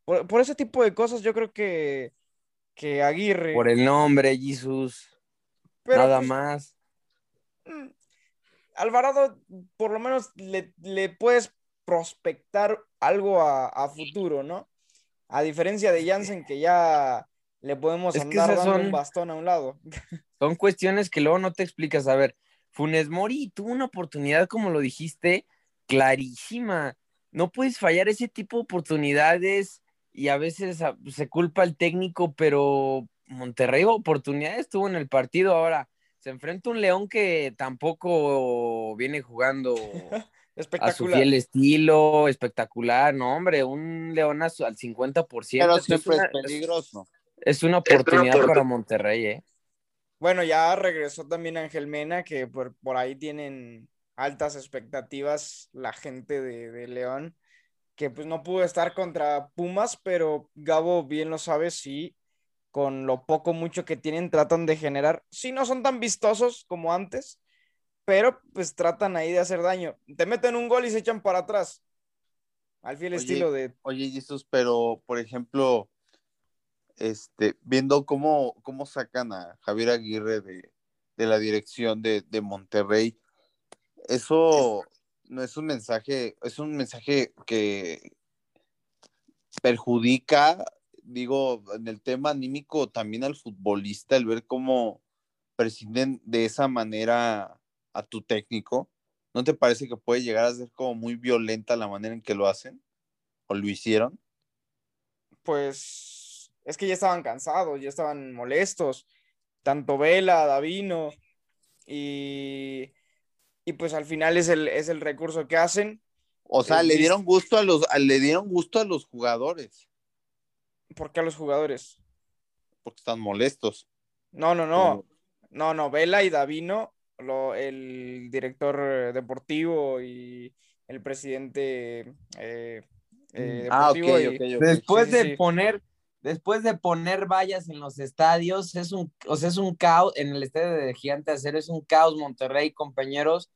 Por, por ese tipo de cosas, yo creo que, que Aguirre. Por el nombre, pero, nada pues, más. Mm, Alvarado, por lo menos le, le puedes prospectar algo a, a futuro, ¿no? A diferencia de Jansen, que ya le podemos Es andar dando son- un bastón a un lado. son cuestiones que luego no te explicas. A ver, Funes Mori tuvo una oportunidad, como lo dijiste, clarísima. No puedes fallar ese tipo de oportunidades y a veces a- se culpa al técnico, pero Monterrey oportunidades tuvo en el partido. Ahora se enfrenta a un León que tampoco viene jugando a su Espectacular. fiel estilo, espectacular. No, hombre, un León al 50%. Pero es siempre es una- peligroso. Es una oportunidad para Monterrey, ¿eh? Bueno, ya regresó también Ángel Mena, que por, por ahí tienen altas expectativas la gente de, de León, que pues no pudo estar contra Pumas, pero Gabo bien lo sabe, sí, con lo poco mucho que tienen tratan de generar, sí no son tan vistosos como antes, pero pues tratan ahí de hacer daño. Te meten un gol y se echan para atrás, al fiel Oye, estilo de... Oye, Jesús, pero por ejemplo, este, viendo cómo, cómo sacan a Javier Aguirre de, de la dirección de, de Monterrey, eso no es un mensaje, es un mensaje que perjudica, digo, en el tema anímico también al futbolista, el ver cómo prescinden de esa manera a tu técnico. ¿No te parece que puede llegar a ser como muy violenta la manera en que lo hacen? ¿O lo hicieron? pues es que ya estaban cansados, ya estaban molestos, tanto Vela, Davino, y, y pues al final es el, es el recurso que hacen. O sea, Eh, le dieron gusto a los, a- le dieron gusto a los jugadores, ¿Por qué a los jugadores? porque están molestos. No, no, no, no, no, Vela y Davino, lo, el director eh, deportivo y el presidente eh, eh, Ah, ok, deportivo y- ok, ok. Después Sí, de sí. poner, después de poner vallas en los estadios, es un, o sea, es un caos, en el estadio de Gigante Acero es un caos, Monterrey, compañeros.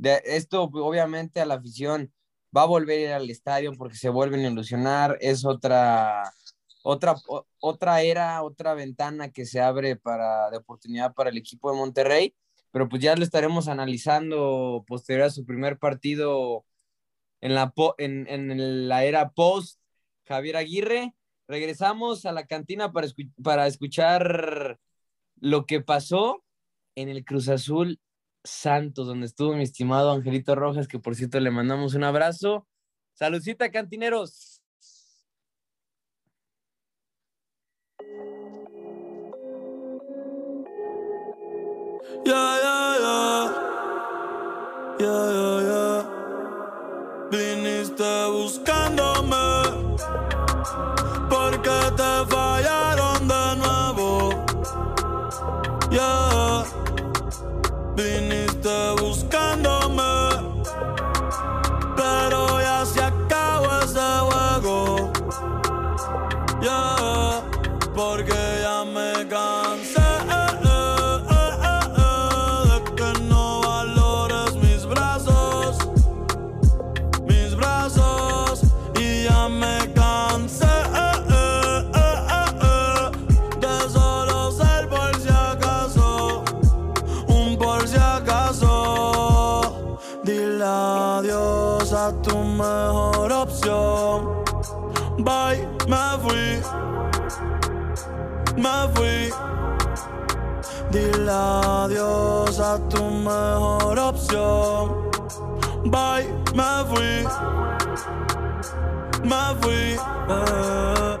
De, esto, obviamente, a la afición va a volver a ir al estadio porque se vuelven a ilusionar, es otra, otra, otra era, otra ventana que se abre para, de oportunidad para el equipo de Monterrey, pero pues ya lo estaremos analizando posterior a su primer partido en la, en, en la era post Javier Aguirre. Regresamos a la cantina para, para escuchar lo que pasó en el Cruz Azul Santos, donde estuvo mi estimado Angelito Rojas, que por cierto le mandamos un abrazo. Saludcita, cantineros. Yeah, yeah, buscándome porque te Viniste buscándome, Dile adiós a tu mejor opción. Bye, me fui. Me fui. eh.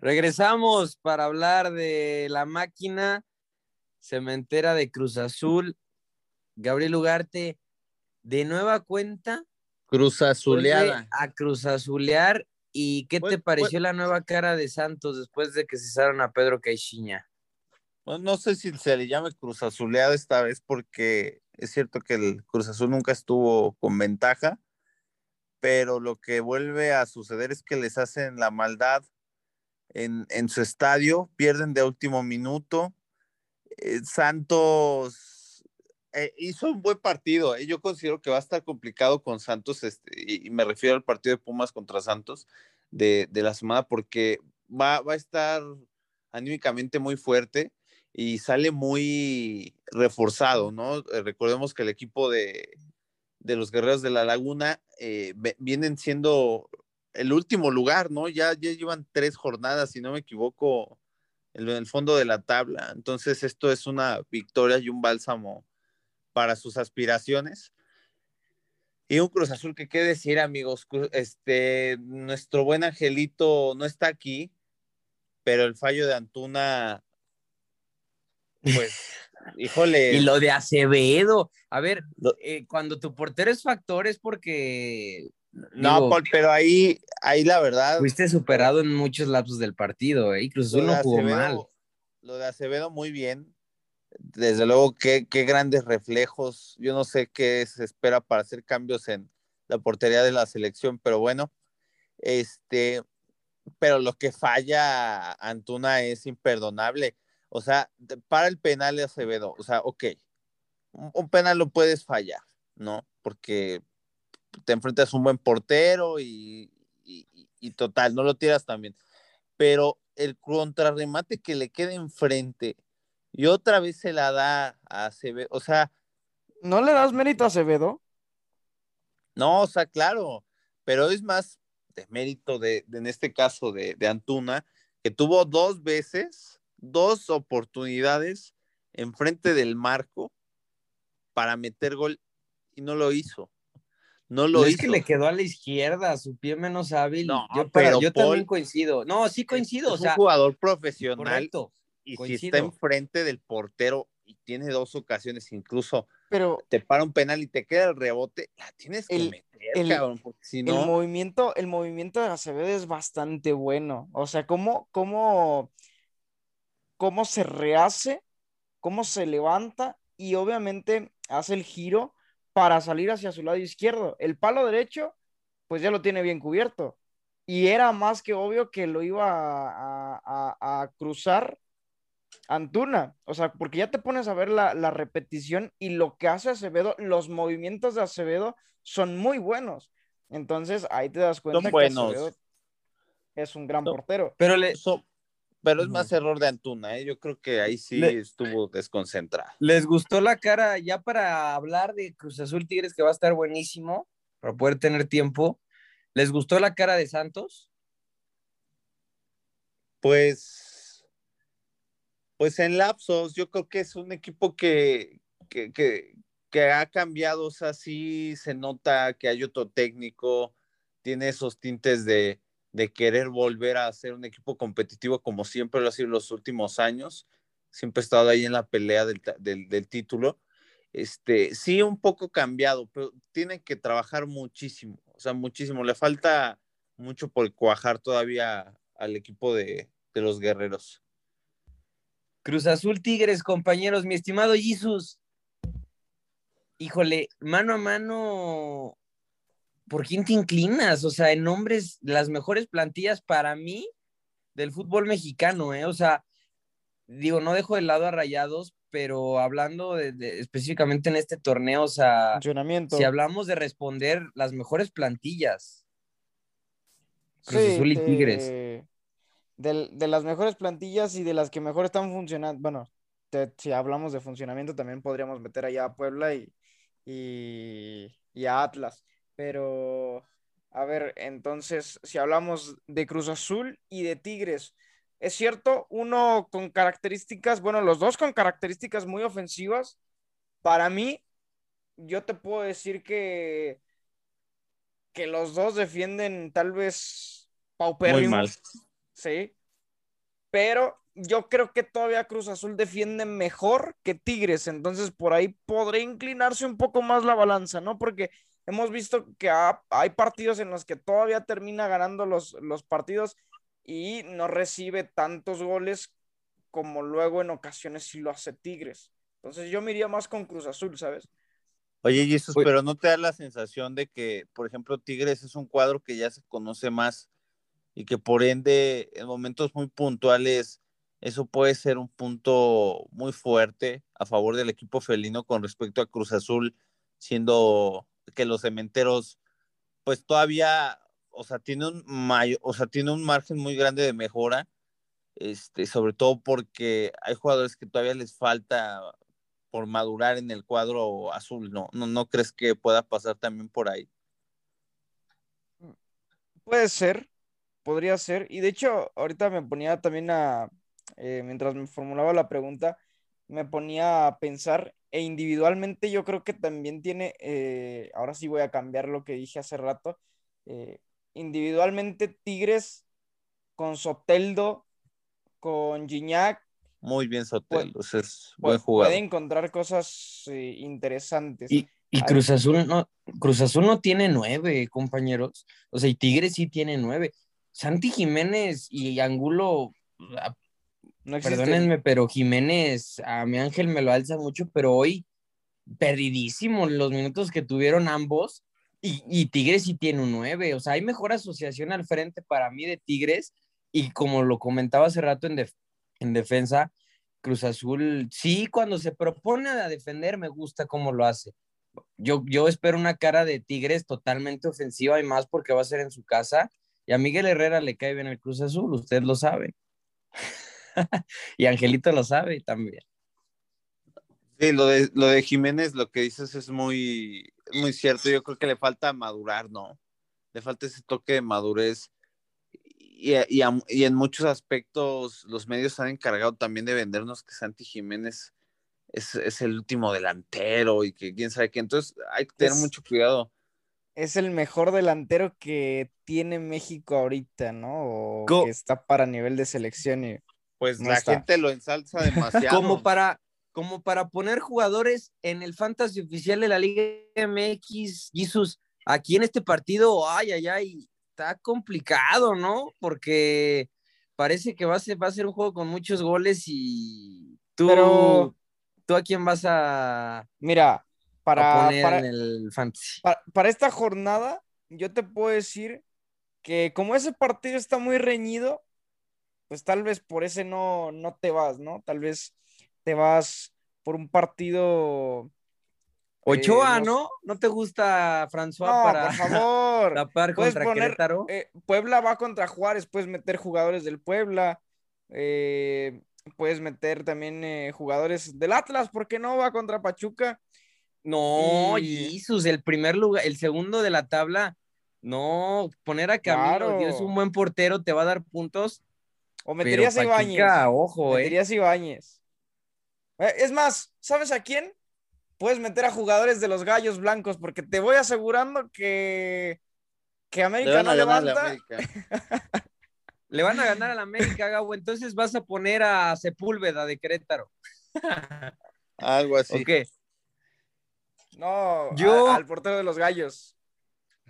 Regresamos para hablar de la máquina cementera de Cruz Azul. Gabriel Ugarte, de nueva cuenta, Cruz Azuleada. a Cruz Azulear. ¿Y qué Pues- te pareció la nueva cara de Santos después de que cesaron a Pedro Caixinha? No sé si se le llame Cruz Azuleada esta vez porque es cierto que el Cruz Azul nunca estuvo con ventaja, pero lo que vuelve a suceder es que les hacen la maldad en, en su estadio, pierden de último minuto. Eh, Santos eh, hizo un buen partido. eh. Yo considero que va a estar complicado con Santos, este, y, y me refiero al partido de Pumas contra Santos de, de la semana, porque va, va a estar anímicamente muy fuerte y sale muy reforzado, ¿no? Eh, recordemos que el equipo de, de los Guerreros de la Laguna eh, vienen siendo el último lugar, ¿no? Ya, ya llevan tres jornadas, si no me equivoco, en el fondo de la tabla. Entonces, esto es una victoria y un bálsamo para sus aspiraciones. Y un Cruz Azul que qué decir, amigos, este, nuestro buen Angelito no está aquí, pero el fallo de Antuna, pues, híjole. Y lo de Acevedo. A ver, eh, cuando tu portero es factor es porque No, digo, Paul, pero ahí, ahí la verdad, fuiste superado en muchos lapsos del partido, ¿eh? Y Cruz Azul lo no de jugó Acevedo- mal. Lo de Acevedo muy bien. Desde luego, qué, qué grandes reflejos. Yo no sé qué se espera para hacer cambios en la portería de la selección, pero bueno, este, pero lo que falla Antuna es imperdonable. O sea, para el penal de Acevedo, o sea, ok, un, un penal lo puedes fallar, ¿no? Porque te enfrentas a un buen portero y, y- y- y total, no lo tiras también. Pero el contrarremate que le queda enfrente y otra vez se la da a Acevedo, o sea, ¿No le das mérito a Acevedo? no, o sea, claro, pero es más de mérito de, de- en este caso de, de Antuna, que tuvo dos veces, dos oportunidades enfrente del marco para meter gol y no lo hizo. No lo No es hizo. que le quedó a la izquierda, su pie menos hábil. No, yo pero yo Paul- también coincido. No, sí coincido, es o sea, un jugador profesional correcto. y si está enfrente del portero y tiene dos ocasiones, incluso Pero te para un penal y te queda el rebote, la tienes que El- meter, el- cabrón, porque si el no, movimiento, el movimiento de Acevedo es bastante bueno. O sea, cómo, cómo, cómo se rehace, cómo se levanta y obviamente hace el giro para salir hacia su lado izquierdo. El palo derecho, pues ya lo tiene bien cubierto. Y era más que obvio que lo iba a, a- a- a cruzar Antuna. O sea, porque ya te pones a ver la, la repetición y lo que hace Acevedo, los movimientos de Acevedo son muy buenos. Entonces ahí te das cuenta que buenos. Acevedo es un gran Son- portero. Pero le, so- pero es más error de Antuna, ¿eh? yo creo que ahí sí Le- estuvo desconcentrado. ¿Les gustó la cara ya para hablar de Cruz Azul Tigres que va a estar buenísimo para poder tener tiempo? ¿Les gustó la cara de Santos? Pues, pues en lapsos, yo creo que es un equipo que, que, que, que ha cambiado, o sea, sí se nota que hay otro técnico, tiene esos tintes de, de querer volver a ser un equipo competitivo como siempre lo ha sido en los últimos años, siempre ha estado ahí en la pelea del, del título. Este, sí, un poco cambiado, pero tiene que trabajar muchísimo, o sea, muchísimo. Le falta mucho por cuajar todavía al equipo de, de los guerreros. Cruz Azul Tigres, compañeros, mi estimado Jesus. Híjole, mano a mano, ¿por quién te inclinas? O sea, en nombres, las mejores plantillas para mí del fútbol mexicano, ¿eh? O sea, digo, no dejo de lado a Rayados, pero hablando de, de- específicamente en este torneo, o sea, si hablamos de responder las mejores plantillas, Cruz Sí, Azul y te- Tigres. del- de las mejores plantillas y de las que mejor están funcionando. Bueno, te- si hablamos de funcionamiento, también podríamos meter allá a Puebla y, y, y a Atlas. Pero, a ver, entonces, si hablamos de Cruz Azul y de Tigres, es cierto, uno con características, bueno, los dos con características muy ofensivas. Para mí, yo te puedo decir que, que los dos defienden tal vez paupérrimos. Muy mal. Sí. Pero yo creo que todavía Cruz Azul defiende mejor que Tigres, entonces por ahí podría inclinarse un poco más la balanza, ¿no? Porque hemos visto que ha- hay partidos en los que todavía termina ganando los, los partidos y no recibe tantos goles como luego en ocasiones sí lo hace Tigres. Entonces yo me iría más con Cruz Azul, ¿sabes? Oye, Jesús, pero ¿no te da la sensación de que, por ejemplo, Tigres es un cuadro que ya se conoce más y que por ende en momentos muy puntuales eso puede ser un punto muy fuerte a favor del equipo felino con respecto a Cruz Azul, siendo que los cementeros pues todavía, o sea, tiene un o sea, tiene un margen muy grande de mejora, este, sobre todo porque hay jugadores que todavía les falta por madurar en el cuadro azul, ¿no? ¿No, no crees que pueda pasar también por ahí? Puede ser, podría ser. Y de hecho, ahorita me ponía también a, eh, mientras me formulaba la pregunta, me ponía a pensar, e individualmente yo creo que también tiene, eh, ahora sí voy a cambiar lo que dije hace rato, eh, individualmente Tigres con Soteldo, con Gignac, Muy bien, Sotel, o sea, es buen jugador. puede encontrar cosas eh, interesantes. Y, y. Cruz Azul no, Cruz Azul no tiene nueve, compañeros. O sea, y Tigres sí tiene nueve. Santi Jiménez y Angulo, Perdónenme, pero Jiménez, a mi Ángel me lo alza mucho, pero hoy perdidísimo los minutos que tuvieron ambos. Y, y Tigres sí tiene un nueve. O sea, hay mejor asociación al frente para mí de Tigres. Y como lo comentaba hace rato en, en defensa, Cruz Azul, sí, cuando se propone a defender, me gusta cómo lo hace. Yo, yo espero una cara de Tigres totalmente ofensiva y más porque va a ser en su casa. Y a Miguel Herrera le cae bien el Cruz Azul, usted lo sabe. y Angelito lo sabe también. Sí, lo de, lo de Jiménez, lo que dices es muy, muy cierto. Yo creo que le falta madurar, ¿no? Le falta ese toque de madurez. Y, y, a- y en muchos aspectos los medios han encargado también de vendernos que Santi Jiménez es, es el último delantero y que quién sabe qué. Entonces hay que tener Es- mucho cuidado. es el mejor delantero que tiene México ahorita, ¿no? O que está para nivel de selección. y- Pues No la está. gente lo ensalza demasiado. Como para, como para poner jugadores en el fantasy oficial de la Liga MX, Jesus, aquí en este partido, ay, ay, ay, está complicado, ¿no? Porque parece que va a ser, va a ser un juego con muchos goles y tú, Pero- ¿tú a quién vas a, Mira, a para, poner para, en el fantasy? para, para esta jornada, yo te puedo decir que como ese partido está muy reñido, pues tal vez por ese no, no te vas, ¿no? Tal vez te vas por un partido. Ochoa, eh, ¿no? ¿No te gusta François No, para por favor. tapar contra poner, Querétaro? eh, Puebla va contra Juárez, puedes meter jugadores del Puebla, eh, puedes meter también jugadores del Atlas, ¿por qué no? Va contra Pachuca. No, Y- Jesus, el primer lugar, el segundo de la tabla, no, poner a Camilo, Claro. Dios, es un buen portero, te va a dar puntos, O pero meterías a Ibáñez. Pachuca, ojo, eh. Meterías a Ibáñez. Eh, Es más, ¿sabes a quién? Puedes meter a jugadores de los Gallos Blancos, porque te voy asegurando que, que Le América van no a ganar a la levanta. América. Le van a ganar a la América, Gabo, entonces vas a poner a Sepúlveda de Querétaro. Algo así. Ok, No, Yo- a- al portero de los Gallos.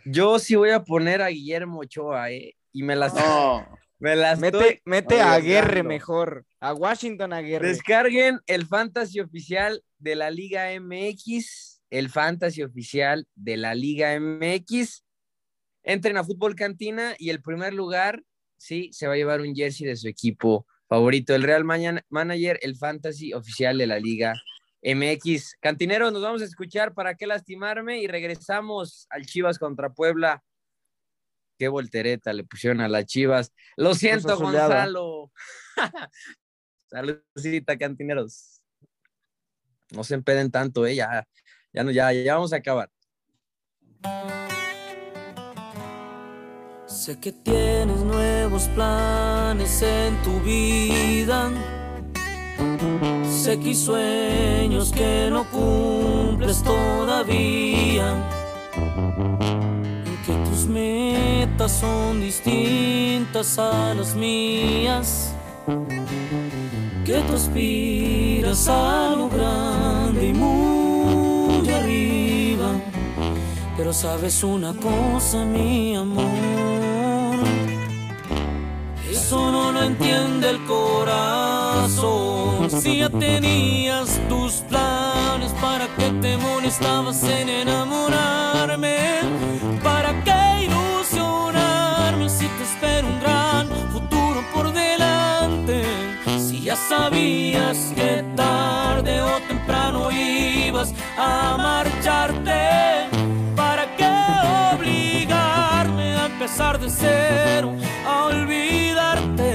yo sí voy a poner a Guillermo Ochoa, eh, y me las, No. Me las Mete, mete a Aguerre mejor. A Washington Aguerre. Descarguen el fantasy oficial de la Liga MX, el fantasy oficial de la Liga MX. Entren a Fútbol Cantina y el primer lugar, sí, se va a llevar un jersey de su equipo favorito, el Real Mañana- Manager, el fantasy oficial de la Liga MX. Cantineros, nos vamos a escuchar para qué lastimarme y regresamos al Chivas contra Puebla. Qué voltereta le pusieron a las Chivas. Lo siento. Gonzalo. Saludcita, cantineros. No se empeden tanto, ¿eh? Ya, ya, no, ya, ya vamos a acabar. Sé que tienes nuevos planes en tu vida. Sé que hay sueños que no cumples todavía. Tus metas son distintas a las mías. Que tú aspiras a lo grande y muy arriba. Pero sabes una cosa, mi amor. Eso no lo entiende el corazón. Si ya tenías tus planes, ¿para qué te molestabas en enamorarme? ¿Para qué te un gran futuro por delante? Si ya sabías que tarde o temprano ibas a marcharte, ¿para qué obligarme a empezar de cero, a olvidarte?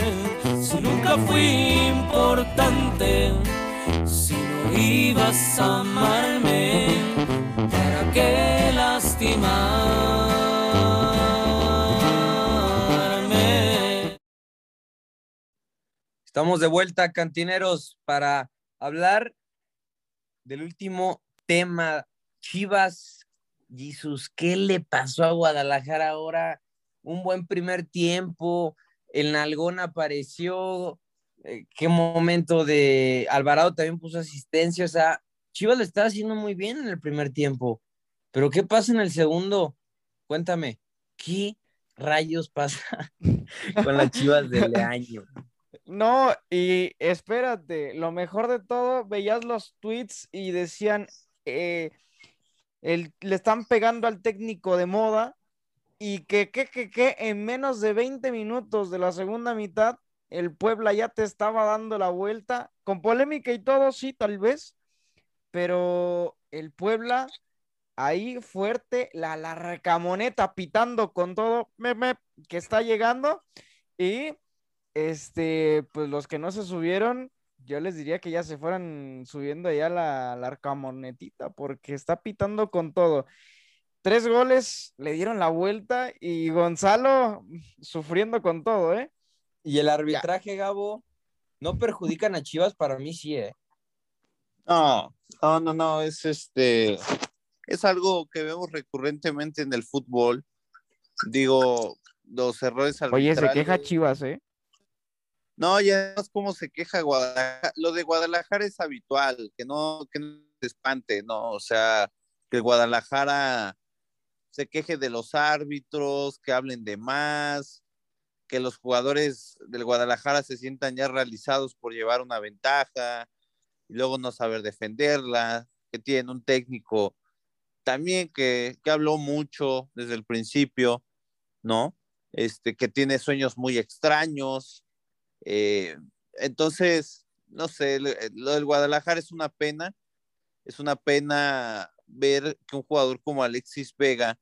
Si nunca fui importante, si no ibas a amarme, ¿para qué lastimarme? Estamos de vuelta, cantineros, para hablar del último tema. Chivas, Jesús, ¿qué le pasó a Guadalajara ahora? Un buen primer tiempo, el Nalgón apareció, eh, qué momento de Alvarado también puso asistencia, o sea, Chivas lo estaba haciendo muy bien en el primer tiempo, pero ¿qué pasa en el segundo? Cuéntame, ¿qué rayos pasa con las Chivas del año? No, y espérate, lo mejor de todo, veías los tweets y decían, eh, el- le están pegando al técnico de moda y que, que, que, que en menos de 20 minutos de la segunda mitad, el Puebla ya te estaba dando la vuelta, con polémica y todo, sí, tal vez, pero el Puebla ahí fuerte, la, la recamoneta pitando con todo, me, me, que está llegando y este, pues los que no se subieron, yo les diría que ya se fueran subiendo ya la, la arcamonetita, porque está pitando con todo. Tres goles le dieron la vuelta y Gonzalo sufriendo con todo, ¿eh? Y el arbitraje, Gabo, no perjudican a Chivas, para mí sí, ¿eh? No, no, no, no, es este, es algo que vemos recurrentemente en el fútbol. Digo, los errores Oye, se queja arbitrales. Chivas, ¿eh? No, ya es como se queja Guadalajara. Lo de Guadalajara es habitual, que no, que no se espante, ¿no? O sea, que Guadalajara se queje de los árbitros, que hablen de más, que los jugadores del Guadalajara se sientan ya realizados por llevar una ventaja y luego no saber defenderla, que tienen un técnico también que, que habló mucho desde el principio, ¿no? Este, que tiene sueños muy extraños, eh, entonces, no sé, lo, lo del Guadalajara es una pena, es una pena ver que un jugador como Alexis Vega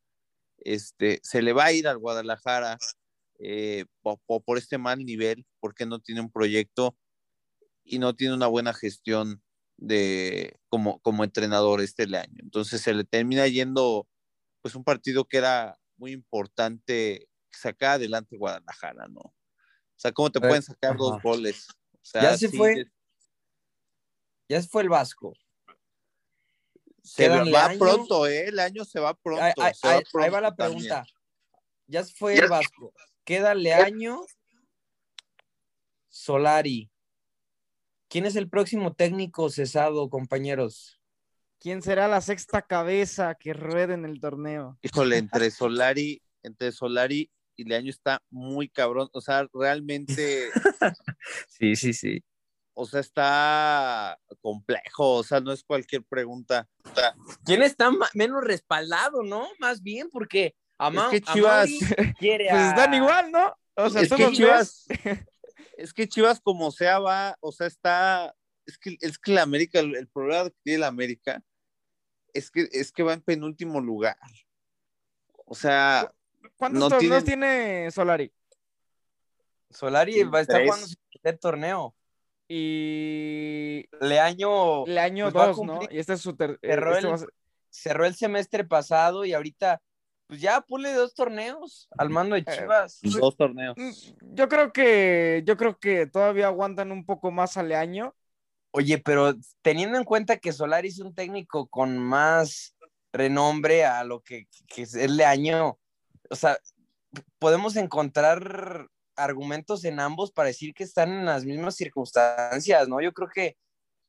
este, se le va a ir al Guadalajara eh, po- po- por, este mal nivel, porque no tiene un proyecto y no tiene una buena gestión de como, como entrenador este año. Entonces se le termina yendo pues un partido que era muy importante sacar adelante Guadalajara, ¿no? O sea, ¿cómo te pueden sacar dos goles? O sea, Ya se sí, fue. Ya se fue el Vasco. Se va, año. pronto, ¿eh? El año se va pronto. Ahí, ahí- se va ahí- ahí pronto va la también. pregunta. Ya se fue el Vasco. Queda Leaño, Solari. ¿Quién es el próximo técnico cesado, compañeros? ¿Quién será la sexta cabeza que ruede en el torneo? Híjole, entre Solari, entre Solari y Leaño está muy cabrón. O sea, realmente, Sí, sí, sí. o sea, está complejo. O sea, no es cualquier pregunta. O sea, ¿Quién está menos respaldado, no? Más bien, porque Ama- Es que Chivas- Amauri quiere Pues a- están igual, ¿no? O sea, es que Chivas, ves. es que Chivas como sea va, o sea, está, es que, es que la América, el, el problema que tiene la América es que, es que va en penúltimo lugar. O sea, ¿Cuántos no torneos tienen- tiene Solari? Solari va a estar Tres. jugando su tercer torneo. Y Leaño el año Pues a 2, ¿no? Y este es su ter- eh, cerró este el- a ser- cerró el semestre pasado y ahorita pues ya ponle dos torneos al mando de Eh, Chivas. Dos torneos. Mm, Yo creo que, yo creo que todavía aguantan un poco más al año. Oye, pero teniendo en cuenta que Solari es un técnico con más renombre a lo que, que es de año, o sea, podemos encontrar argumentos en ambos para decir que están en las mismas circunstancias, ¿no? Yo creo que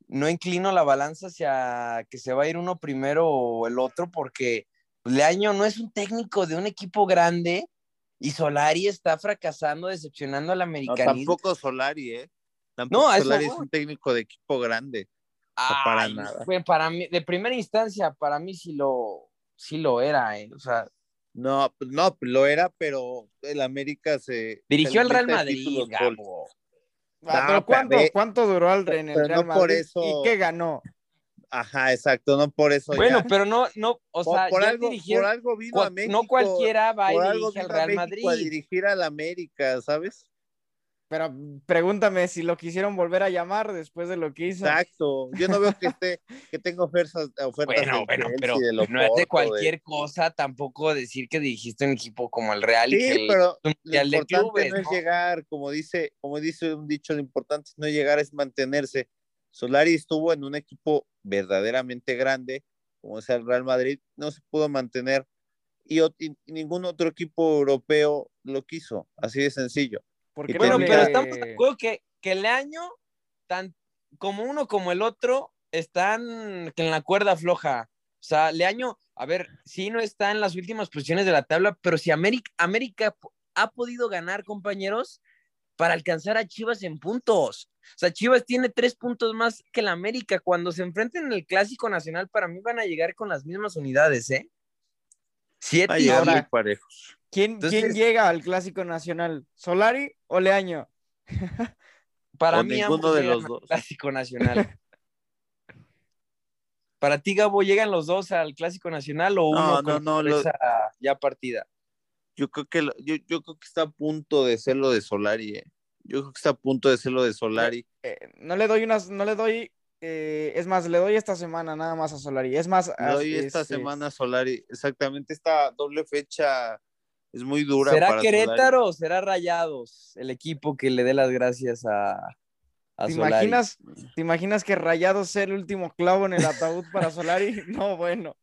no inclino la balanza hacia que se va a ir uno primero o el otro, porque Leaño no es un técnico de un equipo grande y Solari está fracasando, decepcionando al No, americanismo. tampoco Solari, ¿eh? Tampoco No, eso Solari es un técnico de equipo grande. para Ay, nada. para mí, de primera instancia, para mí sí lo, sí lo era, eh. O sea, No, pues no, pues lo era, pero el América se. dirigió al Real a Madrid, Gabo. Ah, No, pero ¿cuánto, cuánto duró al en el Real no por Madrid? eso- ¿Y qué ganó? Ajá, exacto, no por eso. Bueno, ya. pero no, no, o por, sea, por ya algo, por algo vino a México. no cualquiera va y por dirige al a Real México Madrid. a dirigir al América, ¿sabes? Pero pregúntame si lo quisieron volver a llamar después de lo que hizo. Exacto. Yo no veo que esté, que tenga ofertas, ofertas Bueno, bueno, pero del no es de cualquier cosa tampoco decir que dirigiste un equipo como el Real y que Sí, el- pero un lo mundial de importante clubes, no es ¿no? llegar, como dice, como dice un dicho, lo importante es no llegar, es mantenerse. Solari estuvo en un equipo verdaderamente grande, como es el Real Madrid, no se pudo mantener y, y ningún otro equipo europeo lo quiso, así de sencillo. Porque Bueno, pero estamos de acuerdo que, que el año, tan como uno como el otro, están en la cuerda floja. O sea, Leaño, a ver, sí no está en las últimas posiciones de la tabla, pero si América, América ha podido ganar, compañeros, para alcanzar a Chivas en puntos. O sea, Chivas tiene tres puntos más que la América. Cuando se enfrenten en el Clásico Nacional, para mí van a llegar con las mismas unidades, ¿eh? Siete y ahora- muy parejos. ¿Quién, Entonces- ¿Quién llega al Clásico Nacional? ¿Solari o Leaño? Para O mí ninguno de los al dos. Clásico Nacional. Para ti, Gabo, ¿llegan los dos al Clásico Nacional o uno No, no, con lo- cabeza ya partida? Yo creo que yo, yo creo que está a punto de ser lo de Solari, eh. Yo creo que está a punto de ser lo de Solari. Eh, no le doy unas, no le doy, eh, es más, le doy esta semana nada más a Solari. Es más, Le doy esta semana a Solari. Exactamente, esta doble fecha es muy dura. ¿Será para Querétaro o será Rayados el equipo que le dé las gracias a, a ¿Te Solari? imaginas, ¿Te imaginas que Rayados sea el último clavo en el ataúd para Solari? No, bueno.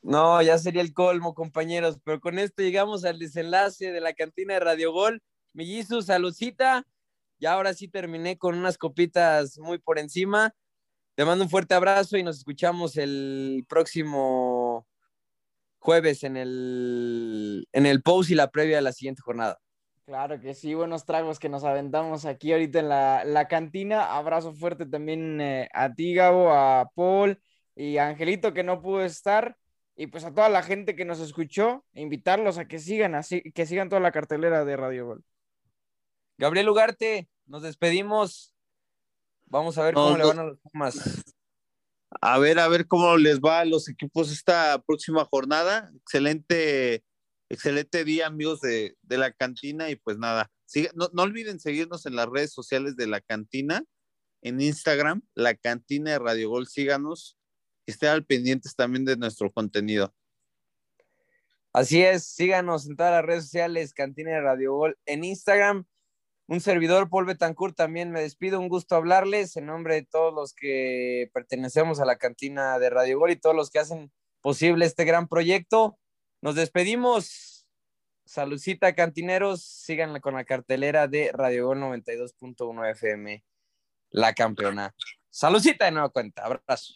No, ya sería el colmo, compañeros. Pero con esto llegamos al desenlace de la cantina de Radio Gol. Millizu, saludcita. Ya ahora sí terminé con unas copitas muy por encima. Te mando un fuerte abrazo y nos escuchamos el próximo jueves en el, en el post y la previa de la siguiente jornada. Claro que sí, buenos tragos que nos aventamos aquí ahorita en la, la cantina. Abrazo fuerte también eh, a ti, Gabo, a Paul y a Angelito que no pudo estar. Y pues a toda la gente que nos escuchó, invitarlos a que sigan así, que sigan toda la cartelera de Radio Gol. Gabriel Ugarte, nos despedimos. Vamos a ver No, cómo le van a los Pumas. A ver, a ver cómo les va a los equipos esta próxima jornada. Excelente, excelente día, amigos de, de la cantina. Y pues nada, siga- no, no olviden seguirnos en las redes sociales de la cantina, en Instagram, la cantina de Radio Gol. Síganos y estén al pendientes también de nuestro contenido. Así es, síganos en todas las redes sociales, Cantina de Radio Gol, en Instagram. Un servidor, Paul Betancourt, también me despido. Un gusto hablarles en nombre de todos los que pertenecemos a la Cantina de Radio Gol y todos los que hacen posible este gran proyecto. Nos despedimos. Saludcita, cantineros. Síganla con la cartelera de Radio Gol 92.1 FM, la campeona. Saludcita de nueva cuenta. Abrazo.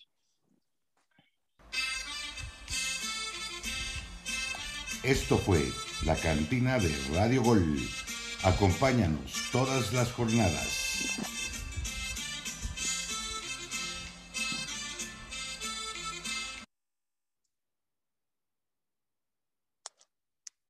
Esto fue la cantina de Radio Gol. Acompáñanos todas las jornadas.